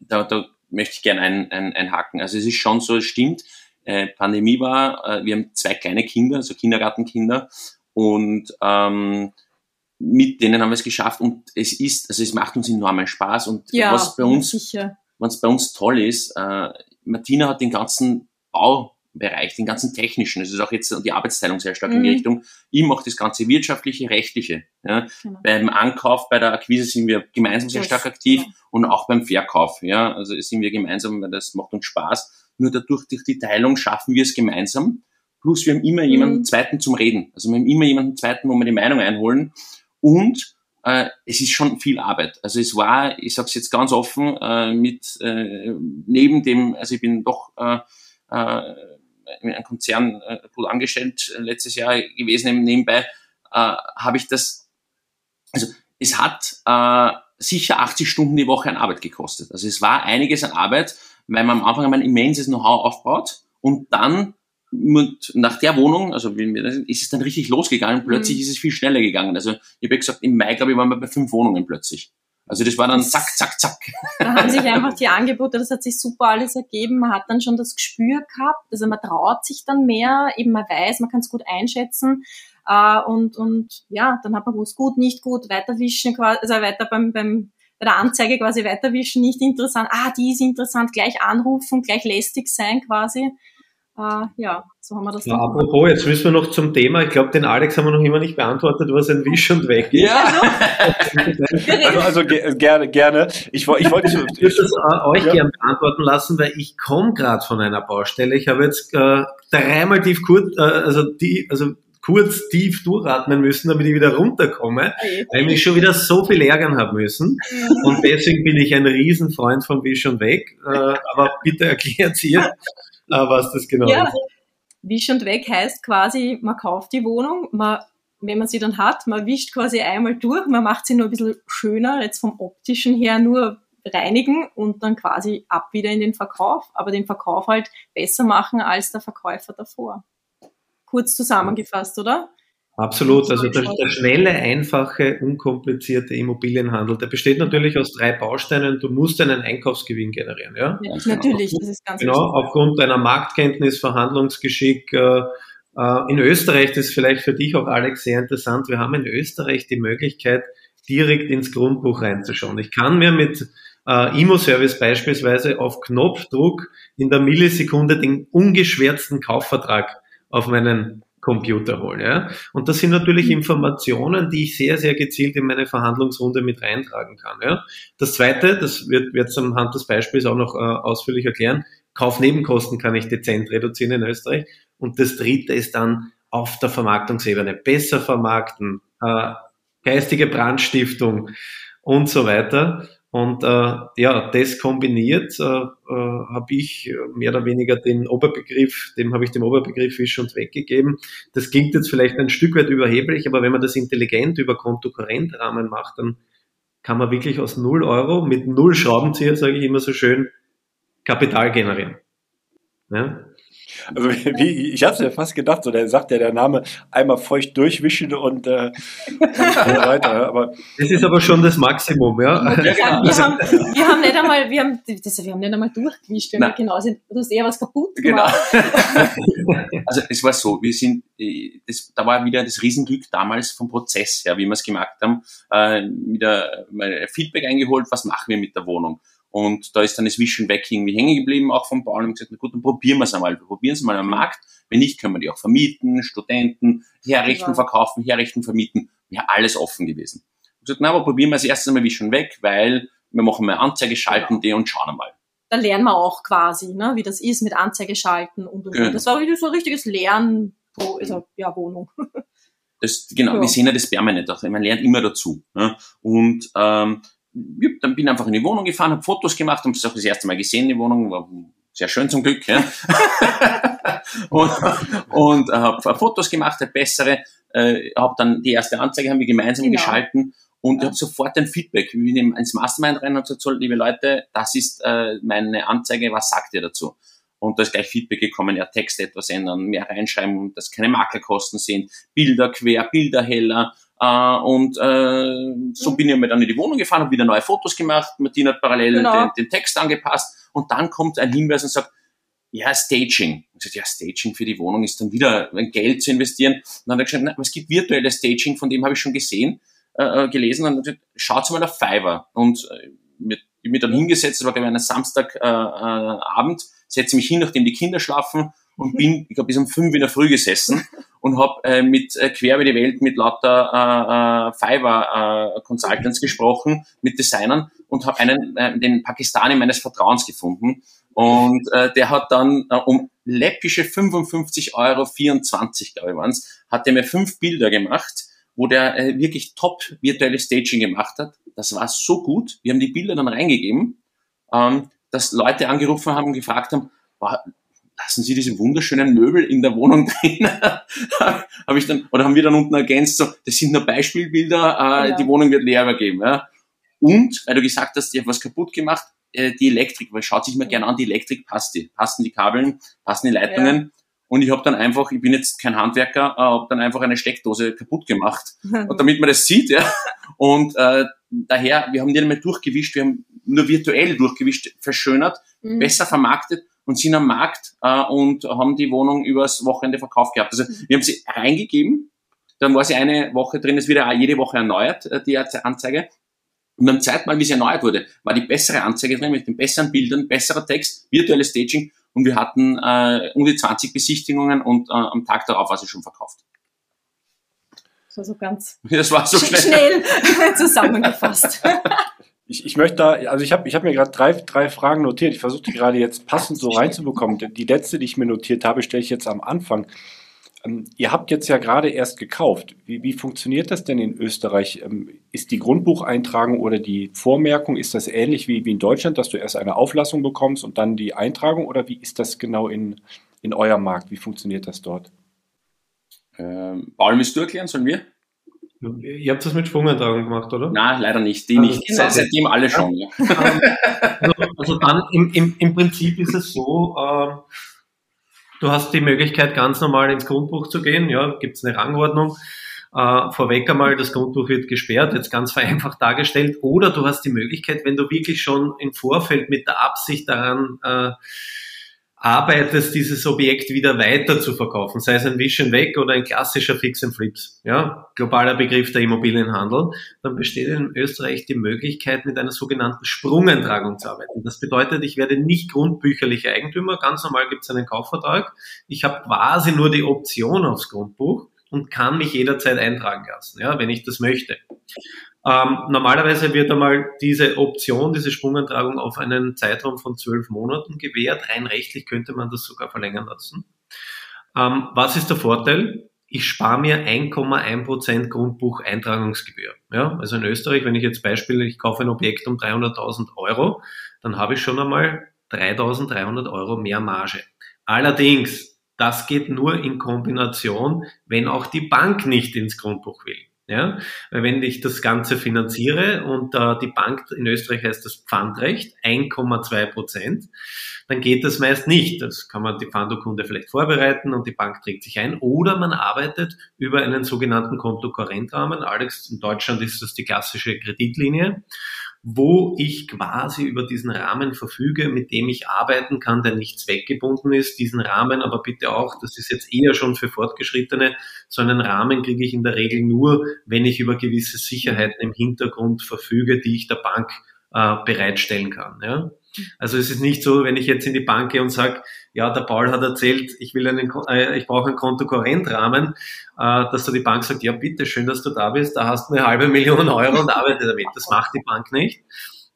Da, da möchte ich gerne ein, ein, einhaken. Also es ist schon so, es stimmt, äh, Pandemie war, äh, wir haben zwei kleine Kinder, also Kindergartenkinder und ähm, mit denen haben wir es geschafft und es ist, also es macht uns enormen Spaß und ja, was bei uns, was bei uns toll ist, äh, Martina hat den ganzen Baubereich, den ganzen technischen, es ist auch jetzt die Arbeitsteilung sehr stark mhm. in die mhm. Richtung, ich mache das ganze wirtschaftliche, rechtliche. Ja. Genau. Beim Ankauf, bei der Akquise sind wir gemeinsam sehr stark aktiv genau. und auch beim Verkauf, ja, also sind wir gemeinsam, weil das macht uns Spaß. Nur dadurch, durch die Teilung schaffen wir es gemeinsam. Plus wir haben immer jemanden mhm. zweiten zum Reden. Also wir haben immer jemanden zweiten, wo wir die Meinung einholen. Und äh, es ist schon viel Arbeit. Also es war, ich sage es jetzt ganz offen, äh, mit äh, neben dem, also ich bin doch äh, äh, in einem Konzern äh, gut angestellt äh, letztes Jahr gewesen, nebenbei äh, habe ich das, also es hat äh, sicher 80 Stunden die Woche an Arbeit gekostet. Also es war einiges an Arbeit, weil man am Anfang ein immenses Know-how aufbaut und dann und nach der Wohnung, also ist es dann richtig losgegangen, plötzlich mhm. ist es viel schneller gegangen. Also ich habe gesagt, im Mai, glaube ich, waren wir bei fünf Wohnungen plötzlich. Also das war dann zack, zack, zack. Da haben sich einfach die Angebote, das hat sich super alles ergeben. Man hat dann schon das Gespür gehabt, also man traut sich dann mehr, eben man weiß, man kann es gut einschätzen. Äh, und, und ja, dann hat man gewusst, gut, nicht gut, weiterwischen, also weiter beim, beim bei der Anzeige quasi weiterwischen, nicht interessant, ah, die ist interessant, gleich anrufen, gleich lästig sein quasi. Uh, ja, so haben wir das. Ja, apropos, jetzt müssen wir noch zum Thema. Ich glaube, den Alex haben wir noch immer nicht beantwortet, was ein Wisch und weg ist. Ja. also, also gerne, gerne. Ich, ich wollte ich, ich würde das äh, euch ja. gerne beantworten lassen, weil ich komme gerade von einer Baustelle. Ich habe jetzt äh, dreimal tief kurz, äh, also die, also kurz tief durchatmen müssen, damit ich wieder runterkomme, weil ich mich schon wieder so viel ärgern habe müssen. Und deswegen bin ich ein Riesenfreund von Wisch und weg. Äh, aber bitte erklärt ihr, Ah, was das genau ja. ist. Wisch und weg heißt quasi, man kauft die Wohnung, man, wenn man sie dann hat, man wischt quasi einmal durch, man macht sie nur ein bisschen schöner, jetzt vom optischen her nur reinigen und dann quasi ab wieder in den Verkauf, aber den Verkauf halt besser machen als der Verkäufer davor. Kurz zusammengefasst, oder? Absolut, also der, der, schnelle, einfache, unkomplizierte Immobilienhandel, der besteht natürlich aus drei Bausteinen. Du musst einen Einkaufsgewinn generieren, ja? ja natürlich, das ist ganz Genau, wichtig. aufgrund deiner Marktkenntnis, Verhandlungsgeschick. Äh, äh, in Österreich, das ist vielleicht für dich auch, Alex, sehr interessant. Wir haben in Österreich die Möglichkeit, direkt ins Grundbuch reinzuschauen. Ich kann mir mit äh, Immo-Service beispielsweise auf Knopfdruck in der Millisekunde den ungeschwärzten Kaufvertrag auf meinen Computer holen. Ja? Und das sind natürlich mhm. Informationen, die ich sehr, sehr gezielt in meine Verhandlungsrunde mit reintragen kann. Ja? Das Zweite, das wird jetzt am Hand des Beispiels auch noch äh, ausführlich erklären, Kaufnebenkosten kann ich dezent reduzieren in Österreich. Und das Dritte ist dann auf der Vermarktungsebene besser vermarkten, äh, geistige Brandstiftung und so weiter. Und äh, ja, das kombiniert äh, äh, habe ich mehr oder weniger den Oberbegriff, dem habe ich den Oberbegriff Fisch und weggegeben. Das klingt jetzt vielleicht ein Stück weit überheblich, aber wenn man das intelligent über Kontokorrentrahmen macht, dann kann man wirklich aus null Euro mit null Schraubenzieher, sage ich immer so schön, Kapital generieren. Ja? Also wie, ich habe es ja fast gedacht, so der sagt ja der Name einmal feucht durchwischen und äh, weiter. Aber das ist aber schon das Maximum, ja. ja genau. wir, haben, wir haben nicht einmal, wir haben, das, wir haben nicht einmal durchgewischt, wenn wir genau sind. Du hast eher was kaputt genau. gemacht. Genau. also es war so, wir sind, äh, das, da war wieder das Riesenglück damals vom Prozess her, wie wir es gemacht haben, äh, wieder Feedback eingeholt, was machen wir mit der Wohnung. Und da ist dann das Vision weg irgendwie hängen geblieben, auch vom Bauern, und gesagt, na gut, dann probieren wir es einmal. Wir probieren es mal am Markt. Wenn nicht, können wir die auch vermieten, Studenten, herrichten, ja. verkaufen, herrichten, vermieten. Ja, alles offen gewesen. Ich gesagt, na, aber probieren wir es erst einmal Vision weg, weil wir machen mal Anzeige, schalten ja. die und schauen einmal. Da lernen wir auch quasi, ne, wie das ist mit Anzeige schalten und, und, genau. Das war so ein richtiges Lernen, also, ja, Wohnung. Das, genau, ja. wir sehen ja das permanent auch. Man lernt immer dazu. Ne? Und ähm, dann bin einfach in die Wohnung gefahren, habe Fotos gemacht, habe es auch das erste Mal gesehen, die Wohnung, war sehr schön zum Glück, ja. und und äh, habe Fotos gemacht, habe bessere, äh, habe dann die erste Anzeige haben wir gemeinsam genau. geschalten und ja. ich habe sofort ein Feedback. Ich bin ins Mastermind rein und gesagt, so, liebe Leute, das ist äh, meine Anzeige, was sagt ihr dazu? Und da ist gleich Feedback gekommen, ja, Text etwas ändern, mehr reinschreiben, dass keine Makelkosten sind, Bilder quer, Bilder heller, Uh, und äh, so mhm. bin ich mir dann in die Wohnung gefahren, habe wieder neue Fotos gemacht, Martina hat parallel genau. den, den, Text angepasst und dann kommt ein Hinweis und sagt, ja, Staging. Ich sage, ja, Staging für die Wohnung ist dann wieder ein Geld zu investieren. Und dann hat er gesagt, na, es gibt virtuelles Staging, von dem habe ich schon gesehen, äh, äh gelesen und gesagt, schaut mal auf Fiverr. Und äh, mit, ich mir dann hingesetzt, das war glaube ich ein Samstagabend, äh, äh, setze mich hin, nachdem die Kinder schlafen und bin, ich glaube, bis um fünf in der Früh gesessen und habe äh, mit äh, quer über die Welt mit lauter äh, äh, Fiverr äh, Consultants gesprochen, mit Designern und habe einen, äh, den Pakistani meines Vertrauens gefunden. Und äh, der hat dann äh, um läppische 55,24 Euro, 24, glaube ich waren's, hat er mir fünf Bilder gemacht, wo der äh, wirklich top virtuelle Staging gemacht hat. Das war so gut. Wir haben die Bilder dann reingegeben, ähm, dass Leute angerufen haben und gefragt haben, lassen Sie diese wunderschönen Möbel in der Wohnung drin? habe ich dann, oder haben wir dann unten ergänzt, so, das sind nur Beispielbilder, äh, ja. die Wohnung wird leer übergeben. Ja? Und, weil du gesagt hast, ich habe was kaputt gemacht, äh, die Elektrik, weil schaut sich mal gerne an, die Elektrik passt die, passen die Kabeln, passen die Leitungen. Ja. Und ich habe dann einfach, ich bin jetzt kein Handwerker, äh, habe dann einfach eine Steckdose kaputt gemacht. und damit man das sieht, ja. Und äh, daher, wir haben die nicht mehr durchgewischt, wir haben nur virtuell durchgewischt, verschönert, mhm. besser vermarktet und sind am Markt äh, und haben die Wohnung übers Wochenende verkauft gehabt. Also wir haben sie reingegeben, dann war sie eine Woche drin, es wieder jede Woche erneuert, äh, die Anzeige. Und beim zweiten Mal, wie sie erneuert wurde, war die bessere Anzeige drin mit den besseren Bildern, besserer Text, virtuelles Staging und wir hatten äh, um die 20 Besichtigungen und äh, am Tag darauf war sie schon verkauft. So, so ganz das war so schnell, schnell zusammengefasst. Ich, ich möchte da, also ich habe ich hab mir gerade drei, drei Fragen notiert. Ich versuche die gerade jetzt passend so reinzubekommen. Die letzte, die ich mir notiert habe, stelle ich jetzt am Anfang. Ähm, ihr habt jetzt ja gerade erst gekauft. Wie, wie funktioniert das denn in Österreich? Ähm, ist die Grundbucheintragung oder die Vormerkung, ist das ähnlich wie, wie in Deutschland, dass du erst eine Auflassung bekommst und dann die Eintragung? Oder wie ist das genau in, in eurem Markt? Wie funktioniert das dort? Ähm, Paul, willst du erklären, sollen wir? Ihr habt das mit Schwungantragung gemacht, oder? Nein, leider nicht. Die also, nicht. Genau. Seitdem alle schon. Ja. Also, also, dann im, im, im Prinzip ist es so, äh, du hast die Möglichkeit, ganz normal ins Grundbuch zu gehen. Ja, gibt es eine Rangordnung. Äh, vorweg einmal, das Grundbuch wird gesperrt, jetzt ganz vereinfacht dargestellt. Oder du hast die Möglichkeit, wenn du wirklich schon im Vorfeld mit der Absicht daran äh, arbeitest, dieses Objekt wieder weiter zu verkaufen, sei es ein Vision weg oder ein klassischer Fix and Flips, ja, globaler Begriff der Immobilienhandel, dann besteht in Österreich die Möglichkeit, mit einer sogenannten Sprungentragung zu arbeiten. Das bedeutet, ich werde nicht grundbücherlicher Eigentümer, ganz normal gibt es einen Kaufvertrag, ich habe quasi nur die Option aufs Grundbuch und kann mich jederzeit eintragen lassen, ja, wenn ich das möchte. Ähm, normalerweise wird einmal diese Option, diese Sprungantragung auf einen Zeitraum von zwölf Monaten gewährt. Rein rechtlich könnte man das sogar verlängern lassen. Ähm, was ist der Vorteil? Ich spare mir 1,1% Grundbucheintragungsgebühr. Ja, also in Österreich, wenn ich jetzt Beispiel, ich kaufe ein Objekt um 300.000 Euro, dann habe ich schon einmal 3.300 Euro mehr Marge. Allerdings, das geht nur in Kombination, wenn auch die Bank nicht ins Grundbuch will. Ja? Weil wenn ich das Ganze finanziere und äh, die Bank in Österreich heißt das Pfandrecht, 1,2 Prozent, dann geht das meist nicht. Das kann man die Pfandurkunde vielleicht vorbereiten und die Bank trägt sich ein. Oder man arbeitet über einen sogenannten Kontokorrentrahmen. Alex, in Deutschland ist das die klassische Kreditlinie wo ich quasi über diesen Rahmen verfüge, mit dem ich arbeiten kann, der nicht zweckgebunden ist. Diesen Rahmen aber bitte auch, das ist jetzt eher schon für Fortgeschrittene, so einen Rahmen kriege ich in der Regel nur, wenn ich über gewisse Sicherheiten im Hintergrund verfüge, die ich der Bank äh, bereitstellen kann. Ja? Also es ist nicht so, wenn ich jetzt in die Bank gehe und sage, ja, der Paul hat erzählt, ich will einen, äh, ich brauche einen Kontokorrentrahmen, äh, dass da die Bank sagt, ja bitte, schön, dass du da bist, da hast du eine halbe Million Euro und arbeite damit. Das macht die Bank nicht,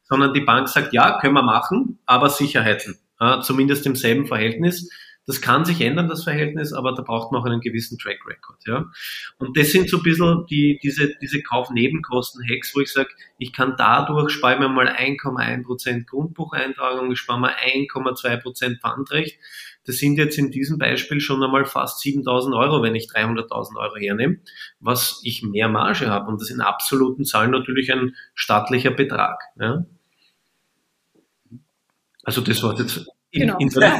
sondern die Bank sagt, ja, können wir machen, aber Sicherheiten, äh, zumindest im selben Verhältnis. Das kann sich ändern, das Verhältnis, aber da braucht man auch einen gewissen Track Record. Ja? Und das sind so ein bisschen die, diese, diese Kaufnebenkosten-Hacks, wo ich sage, ich kann dadurch, spare mir mal 1,1% Grundbucheintragung, ich spare mal 1,2% Pfandrecht. Das sind jetzt in diesem Beispiel schon einmal fast 7000 Euro, wenn ich 300.000 Euro hernehme, was ich mehr Marge habe. Und das in absoluten Zahlen natürlich ein stattlicher Betrag. Ja? Also das war jetzt genau. in einer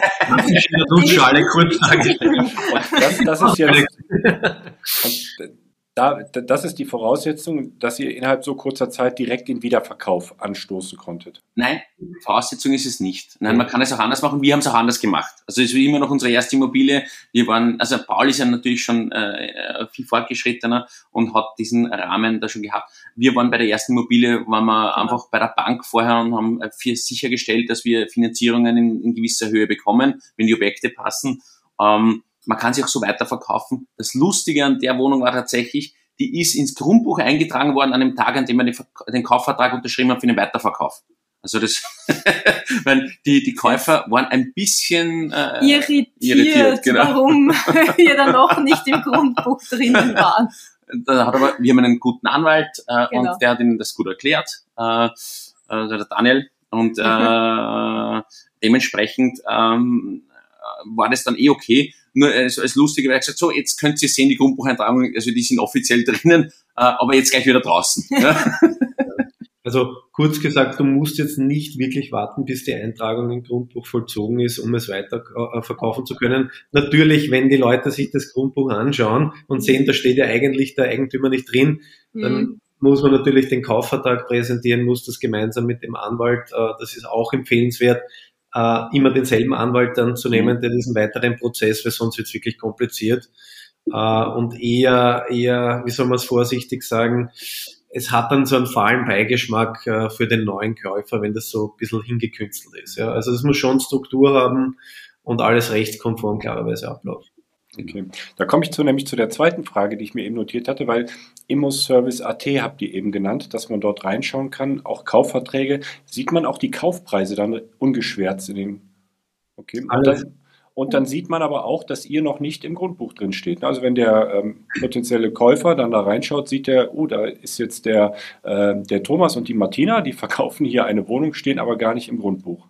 Nussschale kurz dargestellt. Das, das ist jetzt, da, das ist die Voraussetzung, dass ihr innerhalb so kurzer Zeit direkt den Wiederverkauf anstoßen konntet. Nein, Voraussetzung ist es nicht. Nein, man kann es auch anders machen. Wir haben es auch anders gemacht. Also es ist immer noch unsere erste Immobilie. Wir waren, also Paul ist ja natürlich schon äh, viel fortgeschrittener und hat diesen Rahmen da schon gehabt. Wir waren bei der ersten Immobilie, waren wir genau. einfach bei der Bank vorher und haben für sichergestellt, dass wir Finanzierungen in, in gewisser Höhe bekommen, wenn die Objekte passen. Ähm, man kann sie auch so weiterverkaufen. Das Lustige an der Wohnung war tatsächlich, die ist ins Grundbuch eingetragen worden an dem Tag, an dem man den Kaufvertrag unterschrieben hat für den Weiterverkauf. Also das, weil die, die Käufer waren ein bisschen äh, irritiert, irritiert genau. warum wir dann noch nicht im Grundbuch drinnen waren. Da hat aber, wir haben einen guten Anwalt äh, genau. und der hat ihnen das gut erklärt, äh, also der Daniel. Und äh, dementsprechend ähm, war das dann eh okay. Nur als, als Lustige, weil er gesagt so, jetzt könnt ihr sehen, die Grundbucheintragung, also die sind offiziell drinnen, äh, aber jetzt gleich wieder draußen. Also kurz gesagt, du musst jetzt nicht wirklich warten, bis die Eintragung im Grundbuch vollzogen ist, um es weiter äh, verkaufen zu können. Natürlich, wenn die Leute sich das Grundbuch anschauen und sehen, da steht ja eigentlich der Eigentümer nicht drin, dann mhm. muss man natürlich den Kaufvertrag präsentieren, muss das gemeinsam mit dem Anwalt, äh, das ist auch empfehlenswert, äh, immer denselben Anwalt dann zu nehmen, mhm. der diesen weiteren Prozess, weil sonst wird es wirklich kompliziert. Äh, und eher, eher, wie soll man es vorsichtig sagen, es hat dann so einen fahlen Beigeschmack äh, für den neuen Käufer, wenn das so ein bisschen hingekünstelt ist. Ja. Also es muss schon Struktur haben und alles rechtskonform klarerweise ablaufen. Okay. Da komme ich zu, nämlich zu der zweiten Frage, die ich mir eben notiert hatte, weil Immoservice.at habt ihr eben genannt, dass man dort reinschauen kann, auch Kaufverträge. Sieht man auch die Kaufpreise dann ungeschwärzt in dem. Okay. Und dann, und dann sieht man aber auch, dass ihr noch nicht im Grundbuch drin steht. Also wenn der ähm, potenzielle Käufer dann da reinschaut, sieht er, oh, da ist jetzt der, äh, der Thomas und die Martina, die verkaufen hier eine Wohnung, stehen aber gar nicht im Grundbuch.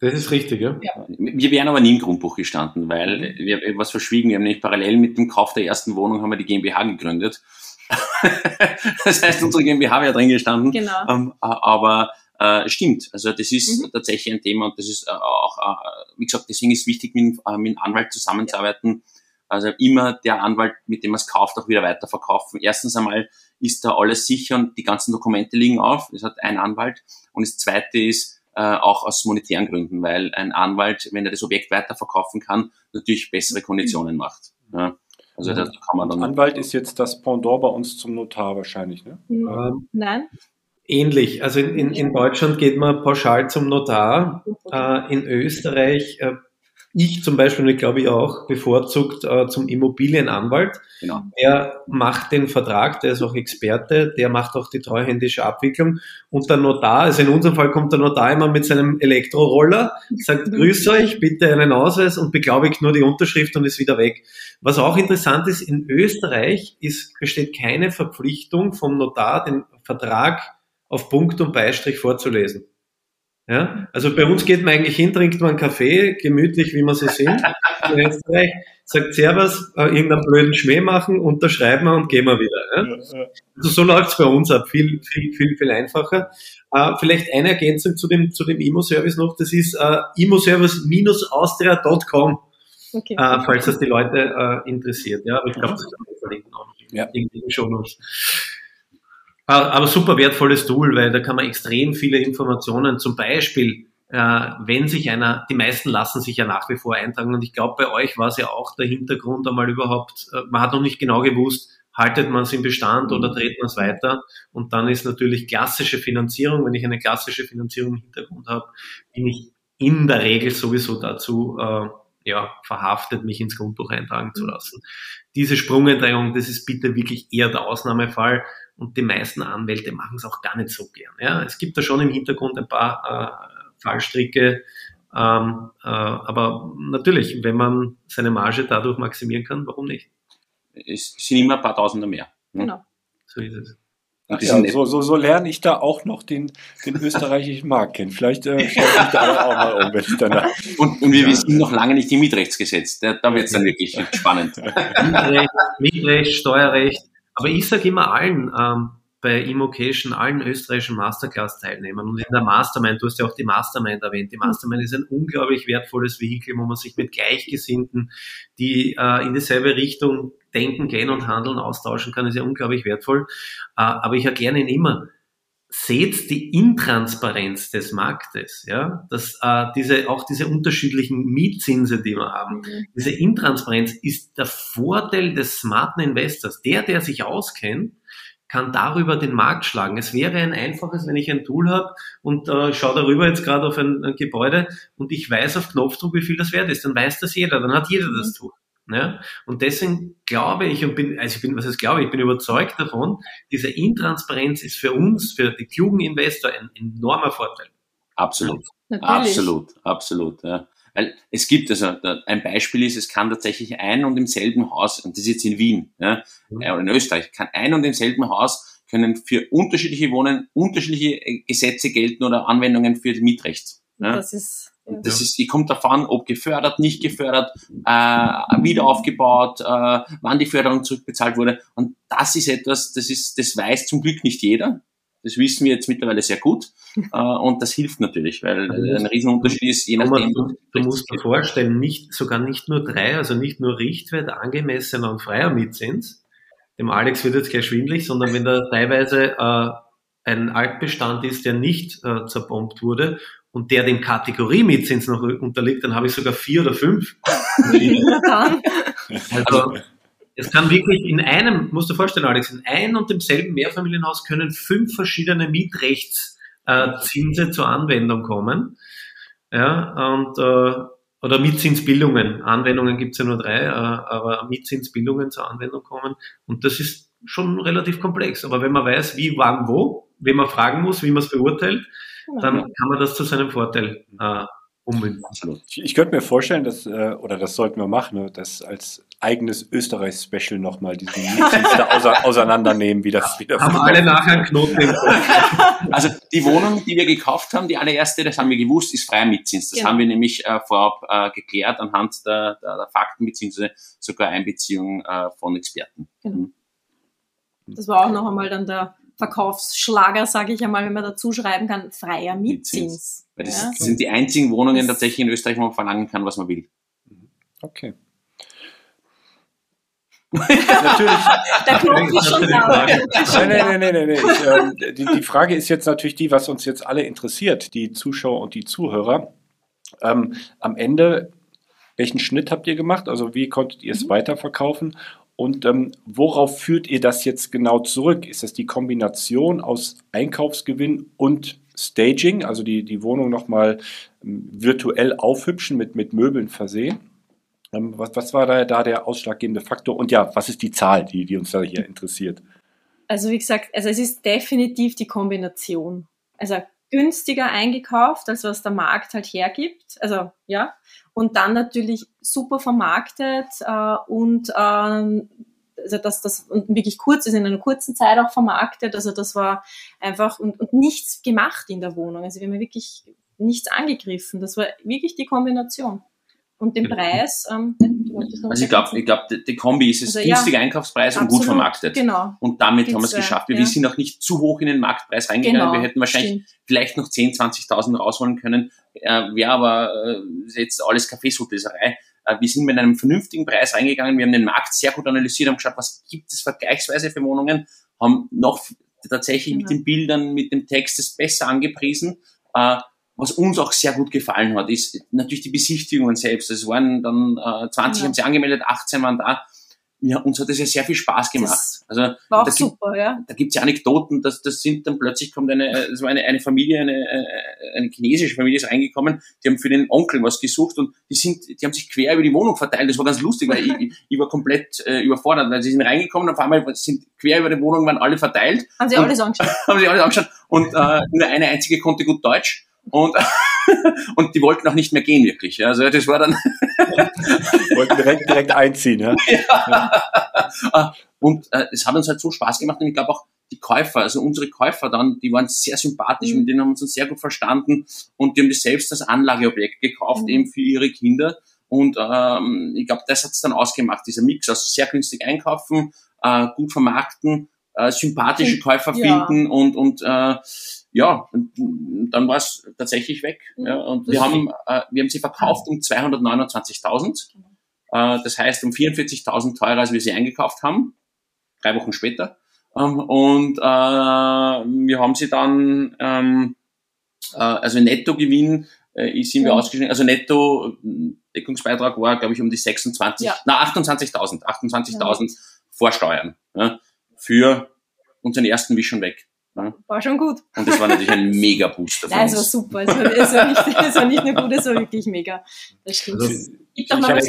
Das ist richtig, ja? ja. Wir wären aber nie im Grundbuch gestanden, weil wir was verschwiegen. Wir haben nicht parallel mit dem Kauf der ersten Wohnung haben wir die GmbH gegründet. das heißt, unsere GmbH wäre drin gestanden. Genau. Ähm, aber äh, stimmt. Also das ist mhm. tatsächlich ein Thema und das ist äh, auch, äh, wie gesagt, deswegen ist es wichtig, mit, äh, mit einem Anwalt zusammenzuarbeiten. Also immer der Anwalt, mit dem man es kauft, auch wieder weiterverkaufen. Erstens einmal ist da alles sicher und die ganzen Dokumente liegen auf. Das hat ein Anwalt. Und das zweite ist, auch aus monetären Gründen, weil ein Anwalt, wenn er das Objekt weiterverkaufen kann, natürlich bessere Konditionen macht. Ja. Also da kann man dann. Anwalt ist jetzt das Pendant bei uns zum Notar wahrscheinlich, ne? Ähm, Nein. Ähnlich. Also in, in, in Deutschland geht man pauschal zum Notar. Äh, in Österreich äh, ich zum Beispiel, und ich glaube ich auch, bevorzugt äh, zum Immobilienanwalt. Genau. Der macht den Vertrag, der ist auch Experte, der macht auch die treuhändische Abwicklung. Und der Notar, also in unserem Fall kommt der Notar immer mit seinem Elektroroller, sagt, grüß euch, bitte einen Ausweis und beglaubigt nur die Unterschrift und ist wieder weg. Was auch interessant ist, in Österreich ist, besteht keine Verpflichtung vom Notar, den Vertrag auf Punkt und Beistrich vorzulesen. Ja? Also bei uns geht man eigentlich hin, trinkt man einen Kaffee, gemütlich, wie man sie sind. In Österreich sagt Servus, äh, irgendeinen blöden Schmäh machen, unterschreiben wir und gehen wir wieder. Ja? Also so läuft's bei uns ab, viel, viel, viel, viel einfacher. Äh, vielleicht eine Ergänzung zu dem, zu dem Imo-Service noch, das ist äh, imoservice-austria.com. Okay. Äh, falls das die Leute äh, interessiert. Ja, aber ich glaube, das kann man verlinken auch ja. in den Shownotes. Aber super wertvolles Tool, weil da kann man extrem viele Informationen, zum Beispiel, äh, wenn sich einer, die meisten lassen sich ja nach wie vor eintragen. Und ich glaube, bei euch war es ja auch der Hintergrund einmal überhaupt, äh, man hat noch nicht genau gewusst, haltet man es im Bestand oder dreht man es weiter. Und dann ist natürlich klassische Finanzierung, wenn ich eine klassische Finanzierung im Hintergrund habe, bin ich in der Regel sowieso dazu äh, ja, verhaftet, mich ins Grundbuch eintragen zu lassen. Diese Sprungendrehung, das ist bitte wirklich eher der Ausnahmefall und die meisten Anwälte machen es auch gar nicht so gern. Ja, es gibt da schon im Hintergrund ein paar äh, Fallstricke, ähm, äh, aber natürlich, wenn man seine Marge dadurch maximieren kann, warum nicht? Es sind immer ein paar Tausender mehr. Ne? Genau. So ist es. Ach ja, so, so, so lerne ich da auch noch den, den österreichischen Markt kennen. Vielleicht äh, stelle ich da auch mal um, wenn ich danach. Und, und wir wissen noch lange nicht im Mietrechtsgesetz. Da, da wird es dann wirklich spannend. Mietrecht, Mietrecht, Steuerrecht. Aber ich sage immer allen ähm, bei Immocation, allen österreichischen Masterclass-Teilnehmern und in der Mastermind, du hast ja auch die Mastermind erwähnt, die Mastermind ist ein unglaublich wertvolles Vehikel, wo man sich mit Gleichgesinnten, die äh, in dieselbe Richtung denken, gehen und handeln, austauschen kann, ist ja unglaublich wertvoll. Äh, aber ich erkläre Ihnen immer, seht die Intransparenz des Marktes, ja, dass äh, diese auch diese unterschiedlichen Mietzinsen, die wir haben, mhm. diese Intransparenz ist der Vorteil des smarten Investors. Der, der sich auskennt, kann darüber den Markt schlagen. Es wäre ein einfaches, wenn ich ein Tool habe und äh, schaue darüber jetzt gerade auf ein, ein, Gebäude und ich weiß auf Knopfdruck, wie viel das wert ist, dann weiß das jeder, dann hat jeder das mhm. Tool. Ja? Und deswegen glaube ich und bin, also ich bin, was heißt glaube ich, bin überzeugt davon, diese Intransparenz ist für uns, für die klugen Investor ein enormer Vorteil. Absolut. Natürlich. Absolut, absolut. Ja. Weil es gibt, also ein Beispiel ist, es kann tatsächlich ein und im selben Haus, und das ist jetzt in Wien, ja, mhm. oder in Österreich, kann ein und im selben Haus können für unterschiedliche Wohnen unterschiedliche äh, Gesetze gelten oder Anwendungen für Mietrecht. Ja. Das ist ja. Das ist, ich kommt davon, ob gefördert, nicht gefördert, äh, wieder aufgebaut, äh, wann die Förderung zurückbezahlt wurde. Und das ist etwas, das ist, das weiß zum Glück nicht jeder. Das wissen wir jetzt mittlerweile sehr gut. Äh, und das hilft natürlich, weil also ein Riesenunterschied ist, je nachdem. Du, du musst dir vorstellen, nicht, sogar nicht nur drei, also nicht nur Richtwert, angemessener und freier Mietzins. Dem Alex wird jetzt gleich schwindlig, sondern wenn da teilweise äh, ein Altbestand ist, der nicht äh, zerbombt wurde und der dem Kategorie-Mietzins noch unterliegt, dann habe ich sogar vier oder fünf. also, es kann wirklich in einem, musst du dir vorstellen, Alex, in einem und demselben Mehrfamilienhaus können fünf verschiedene Mietrechtszinse äh, zur Anwendung kommen. Ja, und, äh, oder Mietzinsbildungen. Anwendungen gibt es ja nur drei, äh, aber Mietzinsbildungen zur Anwendung kommen. Und das ist schon relativ komplex. Aber wenn man weiß, wie, wann, wo, wen man fragen muss, wie man es beurteilt, dann kann man das zu seinem Vorteil äh, ummünzen. Ich, ich könnte mir vorstellen, dass, äh, oder das sollten wir machen, ne, dass als eigenes Österreich-Special nochmal diesen da außer, auseinandernehmen, wie das wieder Haben alle nachher einen Knoten. also die Wohnung, die wir gekauft haben, die allererste, das haben wir gewusst, ist freier Mietzins. Das genau. haben wir nämlich äh, vorab äh, geklärt anhand der, der, der Fakten beziehungsweise sogar Einbeziehung äh, von Experten. Genau. Mhm. Das war auch noch einmal dann der Verkaufsschlager, sage ich einmal, wenn man dazu schreiben kann, freier Mietzins. Weil das ja. sind die einzigen Wohnungen das tatsächlich in Österreich, wo man verlangen kann, was man will. Okay. natürlich. Der Knopf ist schon da. Nein, nein, nein, nein, nein. Ich, äh, die, die, Frage ist jetzt natürlich die, was uns jetzt alle interessiert, die Zuschauer und die Zuhörer. Ähm, am Ende, welchen Schnitt habt ihr gemacht? Also wie konntet ihr es mhm. weiterverkaufen? Und ähm, worauf führt ihr das jetzt genau zurück? Ist das die Kombination aus Einkaufsgewinn und Staging, also die, die Wohnung nochmal ähm, virtuell aufhübschen, mit, mit Möbeln versehen? Ähm, was, was war da, da der ausschlaggebende Faktor? Und ja, was ist die Zahl, die, die uns da hier interessiert? Also wie gesagt, also es ist definitiv die Kombination. Also günstiger eingekauft, als was der Markt halt hergibt. Also ja, und dann natürlich super vermarktet äh, und ähm, also dass das wirklich kurz ist, in einer kurzen Zeit auch vermarktet. Also das war einfach und, und nichts gemacht in der Wohnung. Also wir haben wirklich nichts angegriffen. Das war wirklich die Kombination. Und den. Preis, ähm, also ich glaube, ich glaube, die Kombi ist es also, günstiger ja, Einkaufspreis und gut vermarktet. Genau. Und damit haben wir es geschafft. Wir, ja. sind auch nicht zu hoch in den Marktpreis reingegangen. Genau, wir hätten wahrscheinlich stimmt. vielleicht noch 10, 20.000 rausholen können. Äh, Wäre aber äh, jetzt alles Kaffeesudleserei. Äh, wir sind mit einem vernünftigen Preis reingegangen. Wir haben den Markt sehr gut analysiert, haben geschaut, was gibt es vergleichsweise für Wohnungen, haben noch tatsächlich genau. mit den Bildern, mit dem Text es besser angepriesen. Äh, was uns auch sehr gut gefallen hat, ist natürlich die Besichtigungen selbst. Es waren dann äh, 20 ja. haben sie angemeldet, 18 waren da. Ja, uns hat das ja sehr viel Spaß gemacht. Das also war auch super, gibt, ja. Da gibt's ja Anekdoten, dass das sind dann plötzlich kommt eine, es war eine, eine Familie, eine, eine chinesische Familie ist reingekommen, die haben für den Onkel was gesucht und die sind, die haben sich quer über die Wohnung verteilt. Das war ganz lustig, weil ich, ich war komplett äh, überfordert, weil sie sind reingekommen und auf einmal sind quer über die Wohnung waren alle verteilt. Haben sie alles angeschaut. haben sie alles angeschaut und äh, nur eine einzige konnte gut Deutsch und, und die wollten auch nicht mehr gehen, wirklich. Also das war dann. wollten direkt, direkt einziehen, ja. ja. Ah, und äh, es hat uns halt so Spaß gemacht und ich glaube auch die Käufer, also unsere Käufer dann, die waren sehr sympathisch, mhm. mit denen haben wir uns sehr gut verstanden und die haben das selbst als Anlageobjekt gekauft, mhm. eben für ihre Kinder. Und ähm, ich glaube, das hat es dann ausgemacht, dieser Mix aus sehr günstig einkaufen, äh, gut vermarkten, äh, sympathische Käufer ja. finden und, und äh, ja, und dann war es tatsächlich weg. Mhm. Ja, und wir haben, äh, wir haben sie verkauft um 229.000. Äh, das heißt um 44.000 teurer, als wir sie eingekauft haben. Drei Wochen später. Ähm, und äh, wir haben sie dann, ähm, äh, also Nettogewinn äh, sind wir mhm. ausgeschrieben, also Netto Deckungsbeitrag war, glaube ich, um die 26, ja. na 28.000, 28.000 ja. Vorsteuern ja, für unseren ersten Wisch schon weg. Ja. War schon gut. Und das war natürlich ein mega Booster. Nein, es war super. Es war, es, war nicht, es war nicht nur gut, es war wirklich mega. Das stimmt. Also, ich ich eine,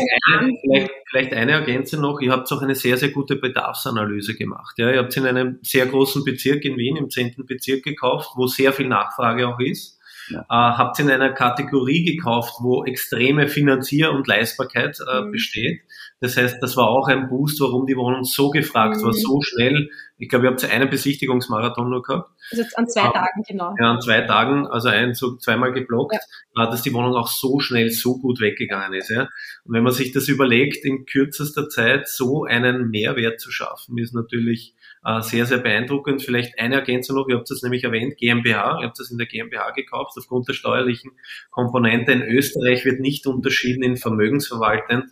vielleicht, vielleicht eine Ergänzung noch. Ihr habt auch eine sehr, sehr gute Bedarfsanalyse gemacht. Ja, ihr habt in einem sehr großen Bezirk in Wien, im 10. Bezirk gekauft, wo sehr viel Nachfrage auch ist. Ja. Äh, habt in einer Kategorie gekauft, wo extreme Finanzier- und Leistbarkeit äh, mhm. besteht. Das heißt, das war auch ein Boost, warum die Wohnung so gefragt mhm. war, so schnell. Ich glaube, ihr habt einen Besichtigungsmarathon nur gehabt. Also an zwei Tagen, genau. Ja, an zwei Tagen, also ein, so zweimal geblockt, ja. dass die Wohnung auch so schnell, so gut weggegangen ist. Ja. Und wenn man sich das überlegt, in kürzester Zeit so einen Mehrwert zu schaffen, ist natürlich äh, sehr, sehr beeindruckend. Vielleicht eine Ergänzung noch, ihr habt es nämlich erwähnt, GmbH, ihr habt es in der GmbH gekauft, aufgrund der steuerlichen Komponente. In Österreich wird nicht unterschieden in vermögensverwaltend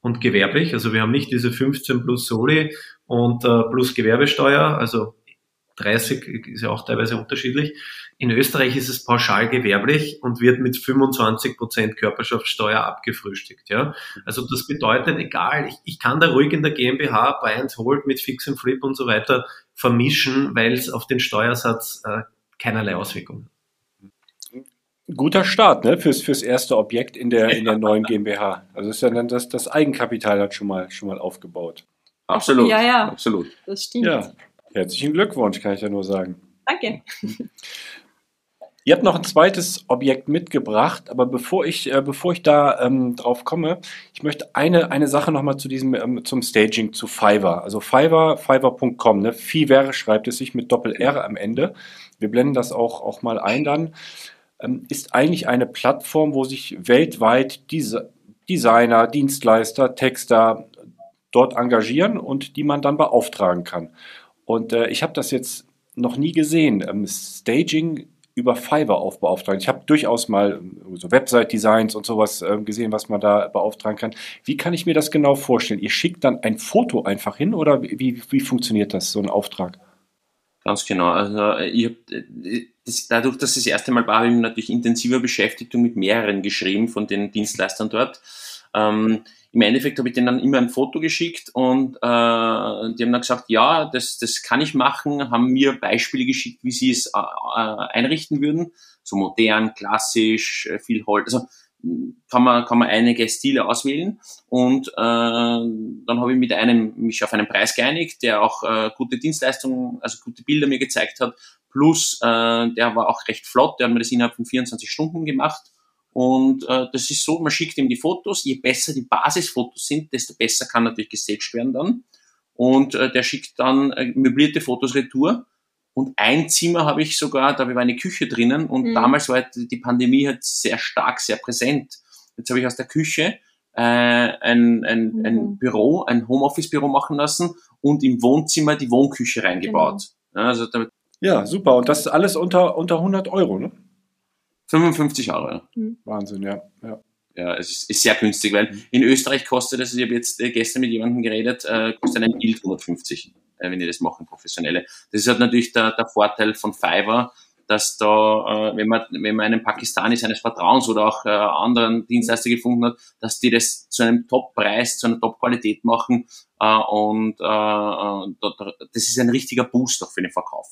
und gewerblich. Also wir haben nicht diese 15 plus Soli und äh, plus Gewerbesteuer, also 30 ist ja auch teilweise unterschiedlich. In Österreich ist es pauschal gewerblich und wird mit 25 Prozent Körperschaftssteuer abgefrühstückt. Ja? Also das bedeutet, egal, ich, ich kann da ruhig in der GmbH Buy and Hold mit Fix and Flip und so weiter vermischen, weil es auf den Steuersatz äh, keinerlei Auswirkungen hat guter Start ne, fürs, fürs erste Objekt in der, in der neuen GmbH. Also ist ja dann das, das Eigenkapital hat schon mal, schon mal aufgebaut. Absolut. Ja, ja. Absolut. Das stimmt. Ja. Herzlichen Glückwunsch, kann ich ja nur sagen. Danke. Ihr habt noch ein zweites Objekt mitgebracht, aber bevor ich, äh, bevor ich da ähm, drauf komme, ich möchte eine, eine Sache nochmal zu diesem, ähm, zum Staging, zu Fiverr. Also Fiverr, Fiverr.com, ne? Fiverr schreibt es sich mit Doppel-R am Ende. Wir blenden das auch, auch mal ein dann. Ähm, ist eigentlich eine Plattform, wo sich weltweit diese Designer, Dienstleister, Texter dort engagieren und die man dann beauftragen kann. Und äh, ich habe das jetzt noch nie gesehen, ähm, Staging über Fiverr aufbeauftragen. Ich habe durchaus mal ähm, so Website-Designs und sowas äh, gesehen, was man da beauftragen kann. Wie kann ich mir das genau vorstellen? Ihr schickt dann ein Foto einfach hin oder wie, wie funktioniert das, so ein Auftrag? Ganz genau. Also ich hab, das, dadurch, dass ich das erste Mal war, habe ich mich natürlich intensiver beschäftigt und mit mehreren geschrieben von den Dienstleistern dort. Ähm, Im Endeffekt habe ich denen dann immer ein Foto geschickt und äh, die haben dann gesagt, ja, das, das kann ich machen, haben mir Beispiele geschickt, wie sie es äh, äh einrichten würden. So modern, klassisch, äh, viel Holz. Also kann man, kann man einige Stile auswählen und äh, dann habe ich mit einem mich auf einen Preis geeinigt, der auch äh, gute Dienstleistungen, also gute Bilder mir gezeigt hat, plus äh, der war auch recht flott, der hat mir das innerhalb von 24 Stunden gemacht und äh, das ist so, man schickt ihm die Fotos, je besser die Basisfotos sind, desto besser kann natürlich gestaged werden dann und äh, der schickt dann äh, möblierte Fotos retour Und ein Zimmer habe ich sogar, da war eine Küche drinnen und mhm. damals war die Pandemie halt sehr stark, sehr präsent. Jetzt habe ich aus der Küche äh, ein, ein, mhm. ein Büro, ein Homeoffice-Büro machen lassen und im Wohnzimmer die Wohnküche reingebaut. Genau. Ja, also damit ja, super. Und das ist alles unter, unter 100 Euro, ne? 55 Euro. Mhm. Wahnsinn, ja. ja. Ja, es ist, ist sehr günstig, weil in Österreich kostet es, ich habe jetzt äh, gestern mit jemandem geredet, äh, kostet ein Bild 150, äh, wenn ihr das machen, professionelle. Das ist halt natürlich der, der Vorteil von Fiverr, dass da, äh, wenn man, wenn man einen Pakistani seines Vertrauens oder auch äh, anderen Dienstleister gefunden hat, dass die das zu einem Top-Preis, zu einer Top-Qualität machen äh, und äh das ist ein richtiger Boost auch für den Verkauf.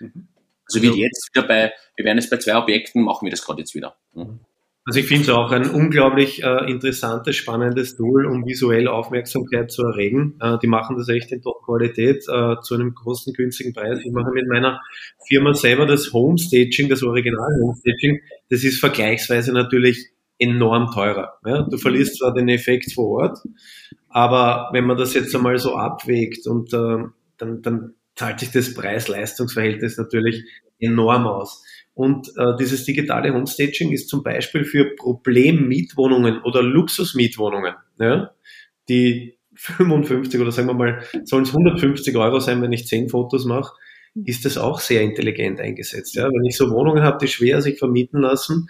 Mhm. Also wie jetzt wieder bei, wir werden jetzt bei zwei Objekten, machen wir das gerade jetzt wieder. Mhm. Also ich finde es auch ein unglaublich äh, interessantes, spannendes Tool, um visuell Aufmerksamkeit zu erregen. Äh, die machen das echt in Top-Qualität äh, zu einem großen, günstigen Preis. Ich mache mit meiner Firma selber das Homestaging, das Original Homestaging. Das ist vergleichsweise natürlich enorm teurer. Ja? Du verlierst zwar den Effekt vor Ort, aber wenn man das jetzt einmal so abwägt und äh, dann, dann zahlt sich das Preis-Leistungs-Verhältnis natürlich enorm aus. Und äh, dieses digitale Homestaging ist zum Beispiel für Problemmietwohnungen oder Luxusmietwohnungen, ja, die 55 oder sagen wir mal, sollen es 150 Euro sein, wenn ich 10 Fotos mache, ist das auch sehr intelligent eingesetzt. Ja. Wenn ich so Wohnungen habe, die schwer sich vermieten lassen,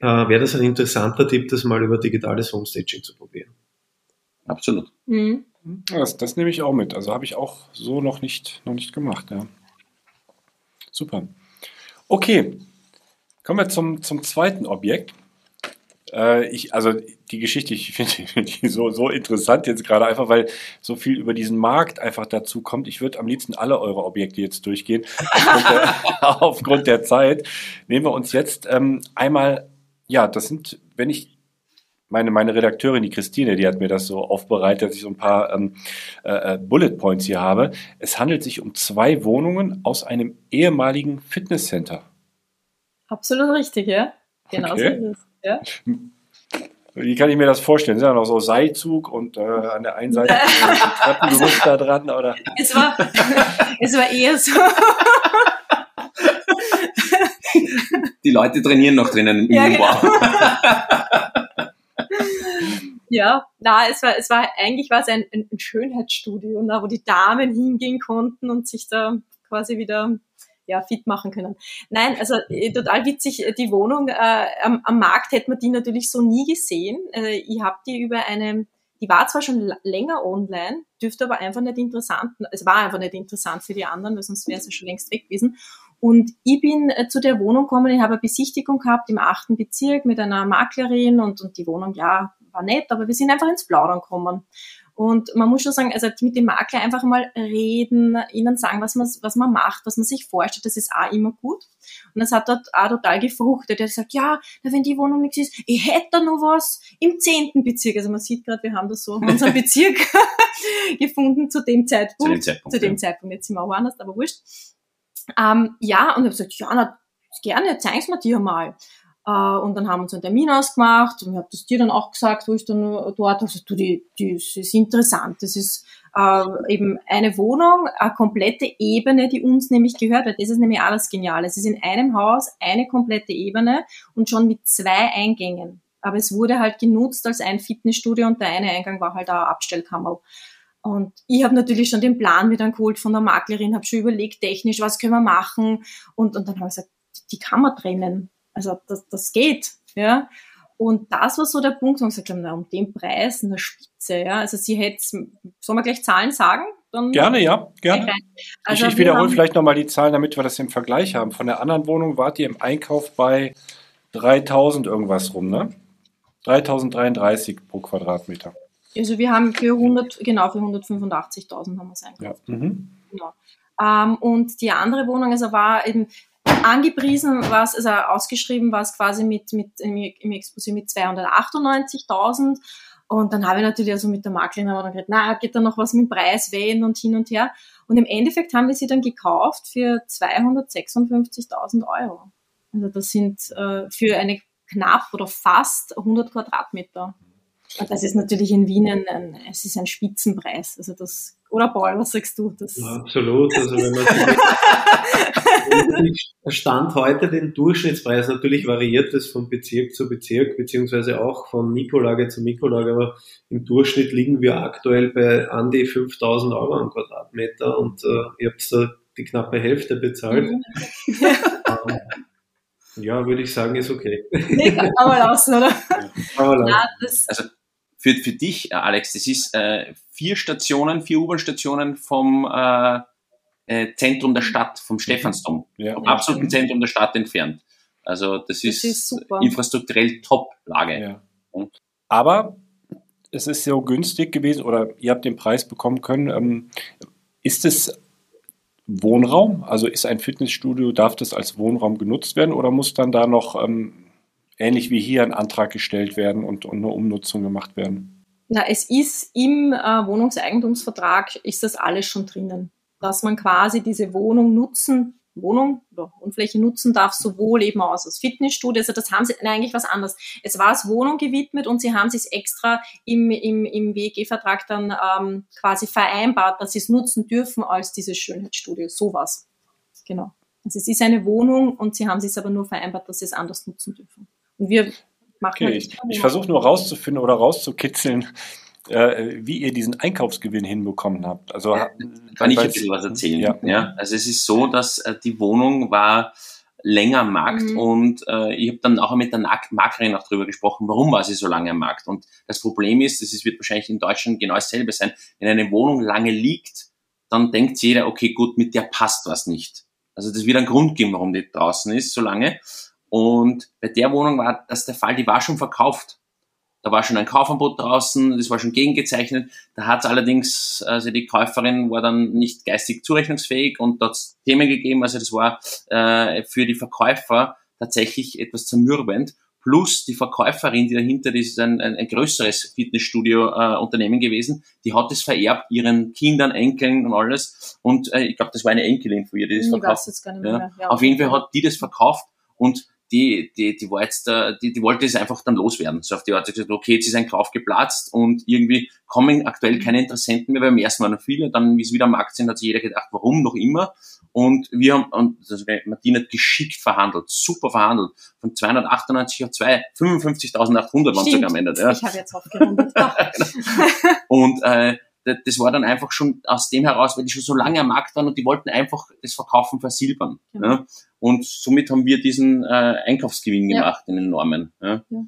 äh, wäre das ein interessanter Tipp, das mal über digitales Homestaging zu probieren. Absolut. Mhm. Das, das nehme ich auch mit. Also habe ich auch so noch nicht, noch nicht gemacht. Ja. Super. Okay, Kommen wir zum, zum zweiten Objekt. Äh, ich, also die Geschichte, ich finde die so, so interessant jetzt gerade einfach, weil so viel über diesen Markt einfach dazu kommt. Ich würde am liebsten alle eure Objekte jetzt durchgehen. Aufgrund der, aufgrund der Zeit nehmen wir uns jetzt ähm, einmal, ja, das sind, wenn ich meine, meine Redakteurin, die Christine, die hat mir das so aufbereitet, dass ich so ein paar ähm, äh, äh Bullet Points hier habe. Es handelt sich um zwei Wohnungen aus einem ehemaligen Fitnesscenter. Absolut richtig, ja. Genau okay. so ist es. Ja. Wie kann ich mir das vorstellen? Sind da noch so Seilzug und äh, an der einen Seite Treppengerüst da dran? Oder? Es, war, es war eher so. Die Leute trainieren noch drinnen im ja, genau. ja, na, es war, es war, eigentlich war es ein, ein Schönheitsstudio, wo die Damen hingehen konnten und sich da quasi wieder ja, fit machen können. Nein, also äh, total witzig, äh, die Wohnung äh, am, am, Markt hätte man die natürlich so nie gesehen. Äh, ich habe die über eine, die war zwar schon länger online, dürfte aber einfach nicht interessant, es war einfach nicht interessant für die anderen, weil sonst wäre sie schon längst weg gewesen. Und ich bin äh, zu der Wohnung gekommen, ich habe eine Besichtigung gehabt im achten Bezirk mit einer Maklerin und, und die Wohnung, ja, war nett, aber wir sind einfach ins Plaudern gekommen. Und man muss schon sagen, also mit dem Makler einfach mal reden, ihnen sagen, was man, was man macht, was man sich vorstellt, das ist auch immer gut. Und das hat dort auch total gefruchtet. Er hat gesagt, ja, wenn die Wohnung nichts ist, ich hätte da noch was im zehnten Bezirk. Also man sieht gerade, wir haben das so in unserem Bezirk gefunden zu dem Zeitpunkt. Zu dem Zeitpunkt, zu dem ja. Zeitpunkt. jetzt sind wir auch anders, aber wurscht. Ähm, ja, und ich habe gesagt, ja, na, gerne, zeig's mir dir mal. Äh, und dann haben wir uns einen Termin ausgemacht und ich habe das dir dann auch gesagt, wo ich dann dort, also du, die, die, das ist interessant. Das ist äh, eben eine Wohnung, eine komplette Ebene, die uns nämlich gehört, weil das ist nämlich alles genial. Es ist in einem Haus eine komplette Ebene und schon mit zwei Eingängen. Aber es wurde halt genutzt als ein Fitnessstudio und der eine Eingang war halt eine Abstellkammer. Und ich habe natürlich schon den Plan mit geholt von der Maklerin, habe schon überlegt, technisch, was können wir machen. Und, und dann habe ich gesagt, die kann man trennen. Also das, das geht, ja. Und das war so der Punkt, wo ich gesagt habe, na, um den Preis eine Spitze, ja. Also sie hätte, sollen wir gleich Zahlen sagen? Dann gerne, ja, gerne. Also ich, ich wiederhole vielleicht nochmal die Zahlen, damit wir das im Vergleich haben. Von der anderen Wohnung wart ihr im Einkauf bei 3000 irgendwas rum, ne? 3033 pro Quadratmeter. Also wir haben für 100, genau, für 185.000 haben wir es einkauft. Ja. Mhm. Genau. Ähm, und die andere Wohnung, also war eben, Angepriesen war es, also ausgeschrieben war es quasi mit, mit im, im Exposé mit 298.000. Und dann habe ich natürlich also mit der Maklerin aber dann gesagt, na, geht da noch was mit dem Preis wählen und hin und her. Und im Endeffekt haben wir sie dann gekauft für 256.000 Euro. Also das sind äh, für eine knapp oder fast 100 Quadratmeter. Und das ist natürlich in Wien ein, ein, es ist ein Spitzenpreis. Also das, oder Paul, was sagst du? Das ja, absolut. Also wenn man Stand heute den Durchschnittspreis, natürlich variiert es von Bezirk zu Bezirk, beziehungsweise auch von Mikrolage zu Mikrolage, aber im Durchschnitt liegen wir aktuell bei an die 5000 Euro am Quadratmeter und äh, ihr habt da die knappe Hälfte bezahlt. Mhm. ähm, ja, würde ich sagen, ist okay. Nee, kann man lassen, oder? Ja. Ja, also für, für dich, äh, Alex, das ist äh, vier Stationen, vier U-Bahn-Stationen vom äh, äh, Zentrum der Stadt, vom mhm. Stephansdom, ja. vom absoluten Zentrum der Stadt entfernt. Also das, das ist, ist infrastrukturell Top-Lage. Ja. Aber es ist so günstig gewesen oder ihr habt den Preis bekommen können. Ähm, ist es Wohnraum? Also ist ein Fitnessstudio, darf das als Wohnraum genutzt werden oder muss dann da noch ähm, ähnlich wie hier ein Antrag gestellt werden und, und eine Umnutzung gemacht werden? Na, es ist im äh, Wohnungseigentumsvertrag ist das alles schon drinnen, dass man quasi diese Wohnung nutzen, Wohnung oder Wohnfläche nutzen darf, sowohl eben aus als Fitnessstudio. Also das haben sie nein, eigentlich was anderes. Es war als Wohnung gewidmet und sie haben es extra im, im, im WEG-Vertrag dann ähm, quasi vereinbart, dass sie es nutzen dürfen als dieses Schönheitsstudio. Sowas. Genau. Also es ist eine Wohnung und sie haben es aber nur vereinbart, dass sie es anders nutzen dürfen. Und wir machen okay, ich, ich versuche nur rauszufinden oder rauszukitzeln, äh, wie ihr diesen Einkaufsgewinn hinbekommen habt. Also ja, kann ich ein bisschen was erzählen. Ja. ja. also es ist so, dass äh, die Wohnung war länger am Markt mhm. und äh, ich habe dann auch mit der Maklerin auch darüber gesprochen, warum war sie so lange am Markt. Und das Problem ist, das ist, wird wahrscheinlich in Deutschland genau dasselbe sein, wenn eine Wohnung lange liegt, dann denkt jeder, okay, gut, mit der passt was nicht. Also das wird einen Grund geben, warum die draußen ist so lange. Und bei der Wohnung war das der Fall, die war schon verkauft. Da war schon ein Kaufangebot draußen, das war schon gegengezeichnet. Da hat es allerdings, also die Käuferin war dann nicht geistig zurechnungsfähig und da hat Themen gegeben, also das war äh, für die Verkäufer tatsächlich etwas zermürbend. Plus die Verkäuferin, die dahinter, das ist ein, ein, ein größeres Fitnessstudio-Unternehmen äh, gewesen, die hat es vererbt ihren Kindern, Enkeln und alles. Und äh, ich glaube, das war eine Enkelin von ihr, die das ich verkauft. Weiß jetzt gar nicht mehr. Ja. Ja, Auf jeden Fall hat die das verkauft und die, die, die war jetzt, äh, die, die wollte es einfach dann loswerden. So auf die Art, gesagt, okay, jetzt ist ein Kauf geplatzt und irgendwie kommen aktuell keine Interessenten mehr, weil beim ersten Mal noch viele, dann, wie es wieder am Markt sind, hat sich jeder gedacht, warum noch immer? Und wir haben, und also Martin hat geschickt verhandelt, super verhandelt, von 298 auf 2, 55.800 waren sogar am Ende. Ja. Ich habe jetzt aufgerundet. und äh, das war dann einfach schon aus dem heraus, weil die schon so lange am Markt waren und die wollten einfach das Verkaufen versilbern. Ja. ja. Und somit haben wir diesen äh, Einkaufsgewinn gemacht, ja. den enormen. Ja. ja.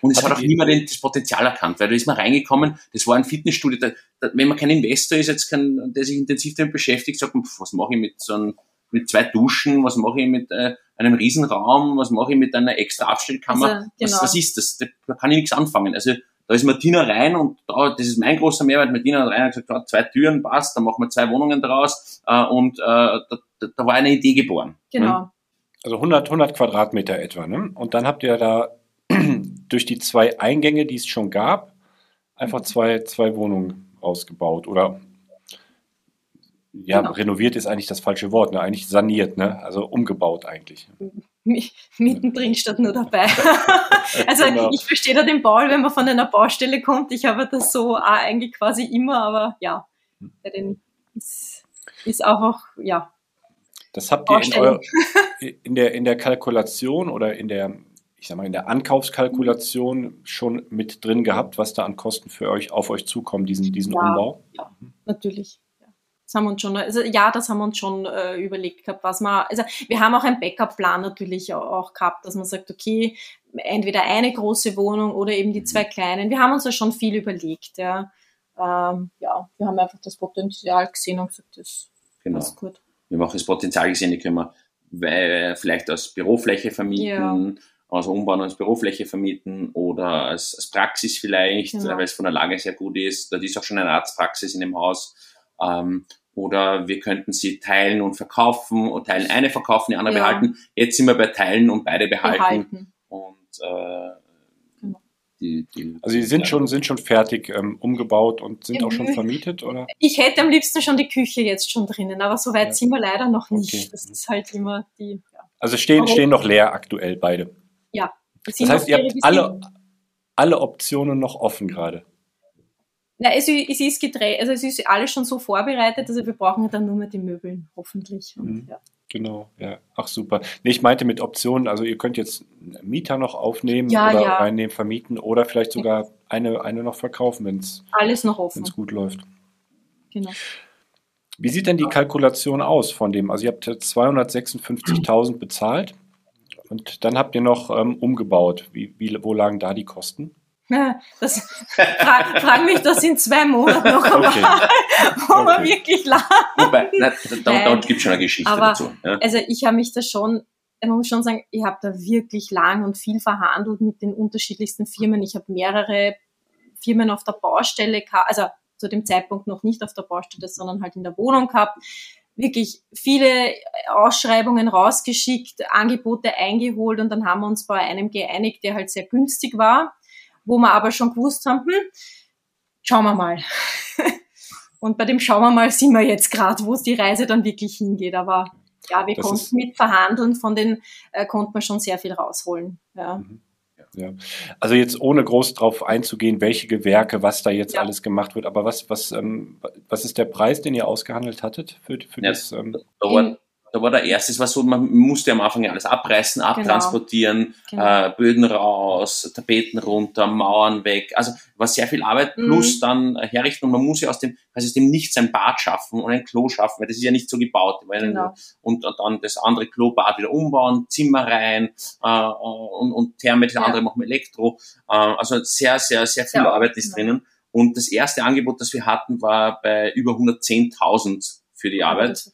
Und es hat, hat auch niemand das Potenzial erkannt, weil da ist man reingekommen, das war ein Fitnessstudio, da, da, wenn man kein Investor ist, jetzt kann, der sich intensiv damit beschäftigt, sagt man, was mache ich mit so einem, mit zwei Duschen, was mache ich mit äh, einem Riesenraum, was mache ich mit einer extra Abstellkammer, also, genau. was, was ist das? Da kann ich nichts anfangen. Also da ist Martina rein und da, das ist mein großer Mehrwert. Martina hat rein und gesagt, zwei Türen passt, da machen wir zwei Wohnungen draus äh, und äh, da, da war eine Idee geboren. Genau. Ne? Also 100, 100 Quadratmeter etwa. Ne? Und dann habt ihr da durch die zwei Eingänge, die es schon gab, einfach zwei, zwei Wohnungen ausgebaut oder ja, genau. renoviert ist eigentlich das falsche Wort, ne? eigentlich saniert, ne? also umgebaut eigentlich. Mittendrin statt nur dabei. also genau. ich verstehe da den Paul, wenn man von einer Baustelle kommt. Ich habe das so eigentlich quasi immer, aber ja, bei den ist, ist auch, ja. Das habt ihr in, euer, in, der, in der Kalkulation oder in der, ich sag mal, in der Ankaufskalkulation schon mit drin gehabt, was da an Kosten für euch auf euch zukommen, diesen, diesen ja, Umbau? Ja, natürlich. Das haben wir uns schon, also ja, das haben wir uns schon äh, überlegt gehabt, was man, also wir haben auch einen Backup-Plan natürlich auch gehabt, dass man sagt, okay, entweder eine große Wohnung oder eben die zwei kleinen. Wir haben uns da schon viel überlegt, ja. Ähm, ja, wir haben einfach das Potenzial gesehen und gesagt, das genau. ist gut. Wir haben auch das Potenzial gesehen, die können wir weil, vielleicht als Bürofläche vermieten, ja. also umbauen als Bürofläche vermieten oder als, als Praxis vielleicht, genau. weil es von der Lage sehr gut ist. Da ist auch schon eine Arztpraxis in dem Haus ähm, oder wir könnten sie teilen und verkaufen und teilen eine verkaufen, die andere ja. behalten. Jetzt sind wir bei teilen und beide behalten. behalten. Und äh, genau. die, die, also die sind schon sind schon fertig ähm, umgebaut und sind auch schon vermietet, oder? Ich hätte am liebsten schon die Küche jetzt schon drinnen, aber so weit ja. sind wir leider noch nicht. Okay. Das ist halt immer die. Ja. Also stehen, stehen noch leer aktuell beide. Ja. Das heißt, ihr habt alle, alle Optionen noch offen gerade? Na, es, es ist gedreht, also es ist alles schon so vorbereitet, also wir brauchen dann nur mehr die Möbeln, hoffentlich. Und, mhm. ja. Genau, ja. Ach super. Nee, ich meinte mit Optionen, also ihr könnt jetzt Mieter noch aufnehmen ja, oder ja. reinnehmen, vermieten oder vielleicht sogar eine, eine noch verkaufen, wenn es alles noch offen. gut läuft. Genau. Wie sieht denn die Kalkulation aus von dem? Also ihr habt 256.000 bezahlt und dann habt ihr noch ähm, umgebaut. Wie, wie, wo lagen da die Kosten? Das, frag, frag mich das in zwei Monaten noch einmal, okay. wo okay. wir wirklich lachen. Wobei, na, da, gibt es schon eine Geschichte Aber, dazu. Ja. Also ich habe mich da schon, ich muss schon sagen, ich habe da wirklich lang und viel verhandelt mit den unterschiedlichsten Firmen. Ich habe mehrere Firmen auf der Baustelle gehabt, also zu dem Zeitpunkt noch nicht auf der Baustelle, sondern halt in der Wohnung gehabt wirklich viele Ausschreibungen rausgeschickt, Angebote eingeholt und dann haben wir uns bei einem geeinigt, der halt sehr günstig war wo wir aber schon gewusst haben, hm, schauen wir mal. Und bei dem schauen wir mal sind wir jetzt gerade, wo es die Reise dann wirklich hingeht. Aber ja, wir das konnten mit verhandeln, von den äh, konnten wir schon sehr viel rausholen. Ja. Mhm. Ja. Also jetzt ohne groß drauf einzugehen, welche Gewerke, was da jetzt ja. alles gemacht wird, aber was, was, ähm, was ist der Preis, den ihr ausgehandelt hattet für, für ja, das? Ähm, dauert, da war der erste, es war so, man musste am Anfang ja alles abreißen, genau. abtransportieren, genau. Äh, Böden raus, Tapeten runter, Mauern weg. Also war sehr viel Arbeit mhm. plus dann äh, herrichten und man muss ja aus dem, also aus dem Nichts ein Bad schaffen und ein Klo schaffen, weil das ist ja nicht so gebaut. Genau. Und, und, dann das andere Klo-Bad wieder umbauen, Zimmer rein äh, und, und Therme, das ja. andere machen Elektro. Äh, also sehr, sehr, sehr viel ja, Arbeit ist genau. drinnen. Und das erste Angebot, das wir hatten, war bei über 110.000 für die Arbeit.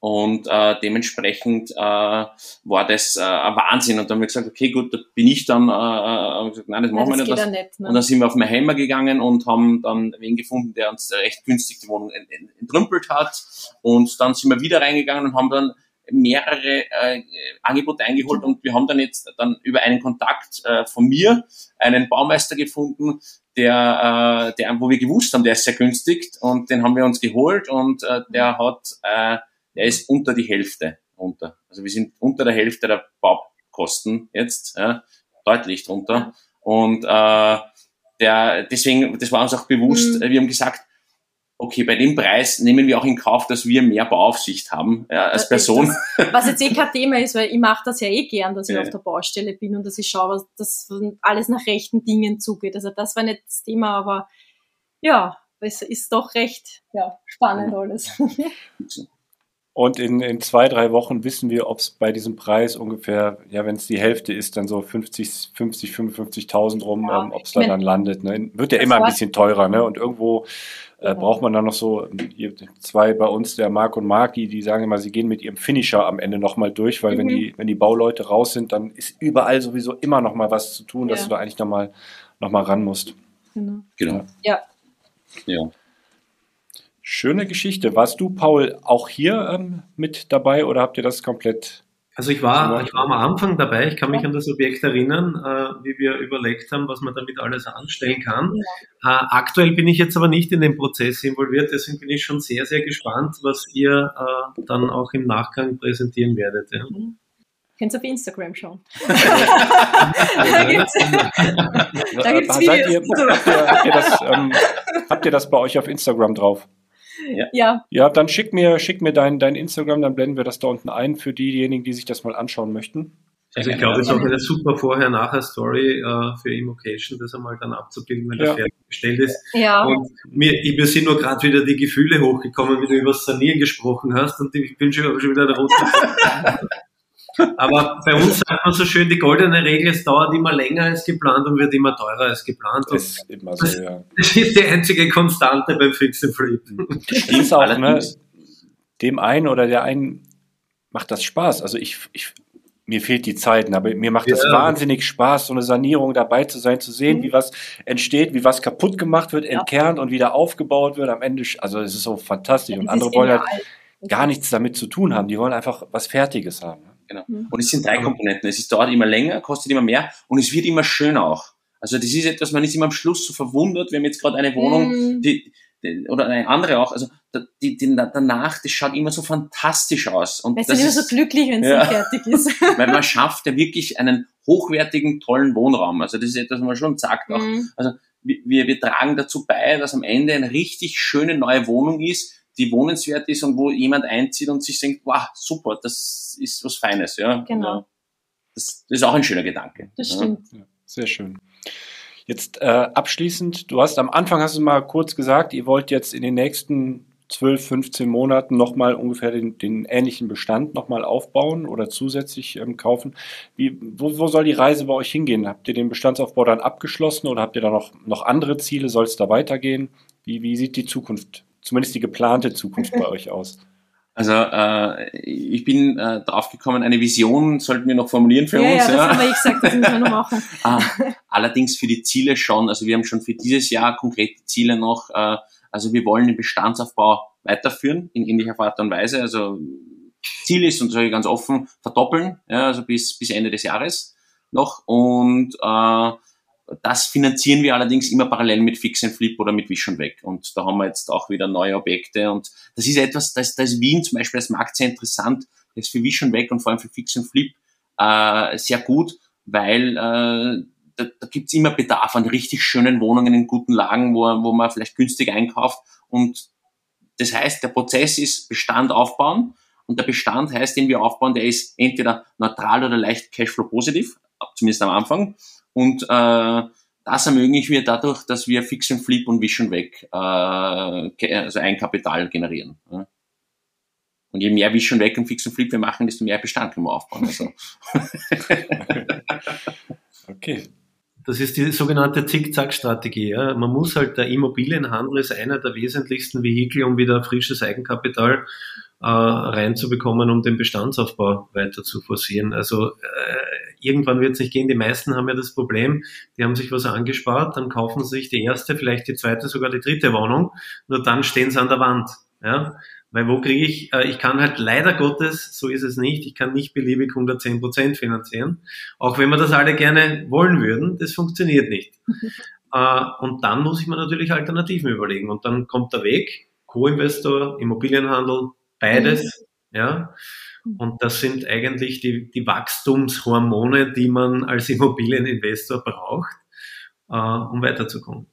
Und äh, dementsprechend äh, war das äh, ein Wahnsinn. Und dann haben wir gesagt, okay, gut, da bin ich dann, äh, äh gesagt, nein, das machen ja, das wir nicht. Das. nicht ne? Und dann sind wir auf Meheimer gegangen und haben dann wen gefunden, der uns recht günstig die Wohnung entrümpelt hat. Und dann sind wir wieder reingegangen und haben dann mehrere äh, Angebote eingeholt und wir haben dann jetzt dann über einen Kontakt äh, von mir einen Baumeister gefunden, der, äh, der, wo wir gewusst haben, der ist sehr günstig und den haben wir uns geholt und äh, der hat äh, der ist unter die Hälfte runter. Also wir sind unter der Hälfte der Baukosten jetzt, ja, deutlich drunter. Und äh, der, deswegen, das war uns auch bewusst, mhm. wir haben gesagt, okay, bei dem Preis nehmen wir auch in Kauf, dass wir mehr Bauaufsicht haben ja, als Person. Das, was jetzt eh kein Thema ist, weil ich mache das ja eh gern, dass ich ja. auf der Baustelle bin und dass ich schaue, dass alles nach rechten Dingen zugeht. Also das war nicht das Thema, aber ja, es ist doch recht ja, spannend alles. Und in, in zwei, drei Wochen wissen wir, ob es bei diesem Preis ungefähr, ja, wenn es die Hälfte ist, dann so 50, 50 55.000 rum, ja, ähm, ob es da dann landet. Ne? Wird ja immer ein bisschen teurer, ne? Und irgendwo äh, braucht man dann noch so zwei bei uns, der Marc und Marki, die sagen immer, sie gehen mit ihrem Finisher am Ende nochmal durch, weil mhm. wenn die, wenn die Bauleute raus sind, dann ist überall sowieso immer noch mal was zu tun, ja. dass du da eigentlich nochmal noch mal ran musst. Genau. genau. Ja. Ja. Schöne Geschichte. Warst du, Paul, auch hier ähm, mit dabei oder habt ihr das komplett? Also ich war, ich war am Anfang dabei. Ich kann mich an das Objekt erinnern, äh, wie wir überlegt haben, was man damit alles anstellen kann. Äh, aktuell bin ich jetzt aber nicht in den Prozess involviert, deswegen bin ich schon sehr, sehr gespannt, was ihr äh, dann auch im Nachgang präsentieren werdet. Ja. Mhm. Könnt ihr auf Instagram schauen. da gibt's, da gibt's Videos. Ihr, habt, ihr, habt, ihr das, ähm, habt ihr das bei euch auf Instagram drauf? Ja. ja. Ja, dann schick mir, schick mir dein, dein Instagram, dann blenden wir das da unten ein für diejenigen, die sich das mal anschauen möchten. Also ich glaube, es ist auch eine super Vorher-Nachher-Story äh, für Immocation, das einmal dann abzubilden, wenn ja. er fertiggestellt ist. Ja. Und mir, mir sind nur gerade wieder die Gefühle hochgekommen, wie du über das Sanieren gesprochen hast und ich bin schon, schon wieder der rote. Aber bei uns sagt man so schön, die goldene Regel, es dauert immer länger als geplant und wird immer teurer als geplant. Das ist immer so, das, ja. Das ist die einzige Konstante beim Fix and Flip. Das ist auch, ne? Dem einen oder der einen macht das Spaß. Also ich, ich mir fehlt die Zeit, aber mir macht das ja. wahnsinnig Spaß, so eine Sanierung dabei zu sein, zu sehen, mhm. wie was entsteht, wie was kaputt gemacht wird, ja. entkernt und wieder aufgebaut wird am Ende. Also es ist so fantastisch. Ja, und andere wollen halt gar nichts damit zu tun haben. Die wollen einfach was Fertiges haben. Genau. Mhm. Und es sind drei Komponenten. Es ist, dauert immer länger, kostet immer mehr und es wird immer schöner auch. Also das ist etwas, man ist immer am Schluss so verwundert. Wir haben jetzt gerade eine Wohnung, mhm. die, die, oder eine andere auch. Also die, die, danach, das schaut immer so fantastisch aus. Und Weil das ist immer so glücklich, wenn es ja, fertig ist. weil man schafft ja wirklich einen hochwertigen, tollen Wohnraum. Also das ist etwas, was man schon sagt auch. Mhm. Also wir, wir tragen dazu bei, dass am Ende eine richtig schöne neue Wohnung ist, die wohnenswert ist und wo jemand einzieht und sich denkt, wow, super, das ist was Feines. Ja? Genau. Das, das ist auch ein schöner Gedanke. Das stimmt. Ja, sehr schön. Jetzt äh, abschließend, du hast am Anfang hast du mal kurz gesagt, ihr wollt jetzt in den nächsten 12, 15 Monaten nochmal ungefähr den, den ähnlichen Bestand nochmal aufbauen oder zusätzlich ähm, kaufen. Wie, wo, wo soll die Reise bei euch hingehen? Habt ihr den Bestandsaufbau dann abgeschlossen oder habt ihr da noch, noch andere Ziele? Soll es da weitergehen? Wie, wie sieht die Zukunft, zumindest die geplante Zukunft bei euch aus? Also äh, ich bin äh, drauf gekommen, eine Vision sollten wir noch formulieren für ja, uns. Ja, das haben wir gesagt, das müssen wir noch machen. ah, allerdings für die Ziele schon. Also wir haben schon für dieses Jahr konkrete Ziele noch. Äh, also wir wollen den Bestandsaufbau weiterführen in ähnlicher Art und Weise. Also Ziel ist, und sage ich ganz offen, verdoppeln, ja, also bis, bis Ende des Jahres noch. Und äh, das finanzieren wir allerdings immer parallel mit Fix and Flip oder mit Vision Weg. Und da haben wir jetzt auch wieder neue Objekte. Und das ist etwas, das ist Wien zum Beispiel als Markt sehr interessant. Das ist für Vision Weg und vor allem für Fix and Flip äh, sehr gut, weil äh, da, da gibt immer Bedarf an richtig schönen Wohnungen in guten Lagen, wo, wo man vielleicht günstig einkauft. Und das heißt, der Prozess ist Bestand aufbauen. Und der Bestand heißt, den wir aufbauen, der ist entweder neutral oder leicht Cashflow positiv, zumindest am Anfang. Und äh, das ermöglichen wir dadurch, dass wir Fix and Flip und Vision weg, äh, also ein Kapital generieren. Ja. Und je mehr Vision weg und Fix and Flip wir machen, desto mehr Bestand können wir aufbauen. Also. okay. Das ist die sogenannte Zickzack-Strategie. Ja. Man muss halt, der Immobilienhandel ist einer der wesentlichsten Vehikel, um wieder frisches Eigenkapital äh, reinzubekommen, um den Bestandsaufbau weiter zu forcieren. Also äh, irgendwann wird es nicht gehen. Die meisten haben ja das Problem, die haben sich was angespart, dann kaufen sie sich die erste, vielleicht die zweite, sogar die dritte Wohnung, nur dann stehen sie an der Wand. Ja? Weil wo kriege ich, äh, ich kann halt leider Gottes, so ist es nicht, ich kann nicht beliebig 110 Prozent finanzieren. Auch wenn wir das alle gerne wollen würden, das funktioniert nicht. äh, und dann muss ich mir natürlich Alternativen überlegen. Und dann kommt der Weg, Co-Investor, Immobilienhandel, beides, mhm. ja. Und das sind eigentlich die, die Wachstumshormone, die man als Immobilieninvestor braucht, äh, um weiterzukommen.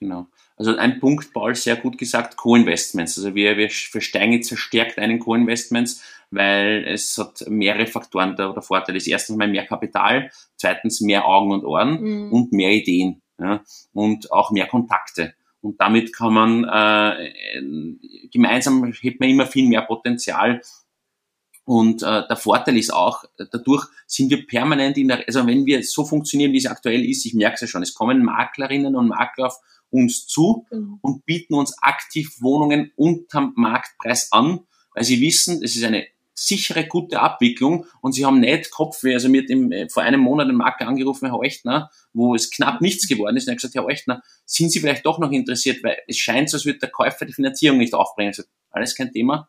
Genau. Also ein Punkt, Paul, sehr gut gesagt, Co-Investments. Also wir, wir versteigen jetzt verstärkt einen Co-Investments, weil es hat mehrere Faktoren der, der Vorteil. ist erstens mal mehr Kapital, zweitens mehr Augen und Ohren mhm. und mehr Ideen ja, und auch mehr Kontakte. Und damit kann man äh, gemeinsam hebt man immer viel mehr Potenzial. Und äh, der Vorteil ist auch, dadurch sind wir permanent in der, also wenn wir so funktionieren, wie es aktuell ist, ich merke es ja schon, es kommen Maklerinnen und Makler auf uns zu mhm. und bieten uns aktiv Wohnungen unterm Marktpreis an, weil sie wissen, es ist eine sichere, gute Abwicklung und sie haben nicht Kopfweh. Also mir hat im, äh, vor einem Monat ein Makler angerufen, Herr Echtner, wo es knapp nichts geworden ist und er hat gesagt, Herr Echtner, sind Sie vielleicht doch noch interessiert, weil es scheint so, als würde der Käufer die Finanzierung nicht aufbringen. Ich sage, alles kein Thema.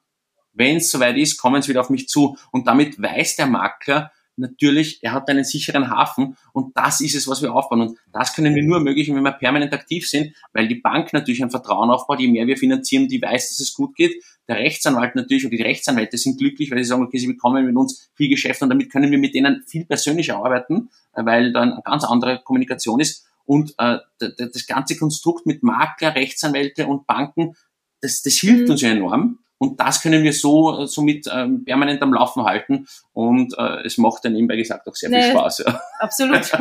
Wenn es soweit ist, kommen Sie wieder auf mich zu. Und damit weiß der Makler, natürlich, er hat einen sicheren Hafen und das ist es, was wir aufbauen. Und das können wir nur ermöglichen, wenn wir permanent aktiv sind, weil die Bank natürlich ein Vertrauen aufbaut, je mehr wir finanzieren, die weiß, dass es gut geht. Der Rechtsanwalt natürlich oder die Rechtsanwälte sind glücklich, weil sie sagen, okay, sie bekommen mit uns viel Geschäft und damit können wir mit denen viel persönlicher arbeiten, weil dann eine ganz andere Kommunikation ist. Und äh, das ganze Konstrukt mit Makler, Rechtsanwälte und Banken, das, das hilft mhm. uns ja enorm. Und das können wir so somit ähm, permanent am Laufen halten. Und äh, es macht dann nebenbei gesagt auch sehr nee, viel Spaß. Ja. Absolut.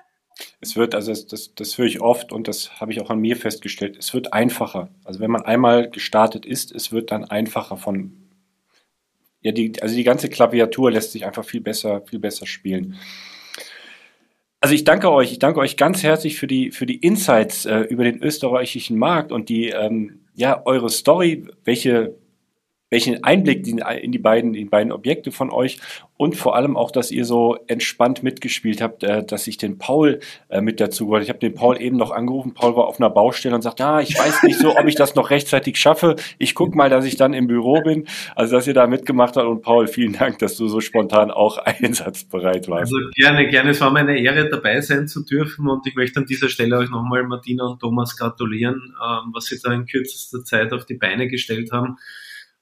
es wird, also das, das, das höre ich oft und das habe ich auch an mir festgestellt, es wird einfacher. Also wenn man einmal gestartet ist, es wird dann einfacher von ja, die, also die ganze Klaviatur lässt sich einfach viel besser, viel besser spielen. Also ich danke euch, ich danke euch ganz herzlich für die, für die Insights äh, über den österreichischen Markt und die, ähm, ja, eure Story, welche welchen Einblick in die beiden, in beiden Objekte von euch und vor allem auch, dass ihr so entspannt mitgespielt habt, äh, dass ich den Paul äh, mit dazu wollte. Ich habe den Paul eben noch angerufen. Paul war auf einer Baustelle und sagt, ah, ich weiß nicht so, ob ich das noch rechtzeitig schaffe. Ich guck mal, dass ich dann im Büro bin. Also, dass ihr da mitgemacht habt und Paul, vielen Dank, dass du so spontan auch einsatzbereit warst. Also gerne, gerne. Es war meine Ehre, dabei sein zu dürfen und ich möchte an dieser Stelle euch nochmal Martina und Thomas gratulieren, ähm, was sie da in kürzester Zeit auf die Beine gestellt haben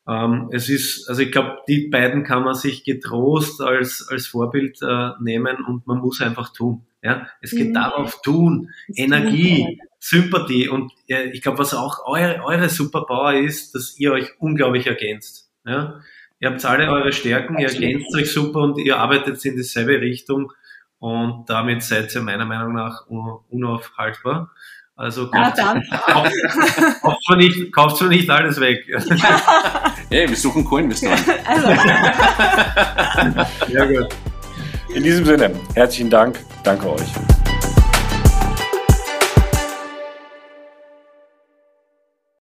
Ähm, es ist, also ich glaube, die beiden kann man sich getrost als, als Vorbild äh, nehmen und man muss einfach tun. Ja, es geht mhm. darauf tun, das Energie, Sympathie und äh, ich glaube, was auch eure, eure Superpower ist, dass ihr euch unglaublich ergänzt. Ja, ihr habt alle eure Stärken, ihr ergänzt euch super und ihr arbeitet in dieselbe Richtung und damit seid ihr meiner Meinung nach unaufhaltbar. Also kauft, ah, kauft, kauft, zwar nicht, kauft zwar nicht alles weg. hey, wir suchen Co-Investoren. Also. ja, gut. In diesem Sinne, herzlichen Dank. Danke euch.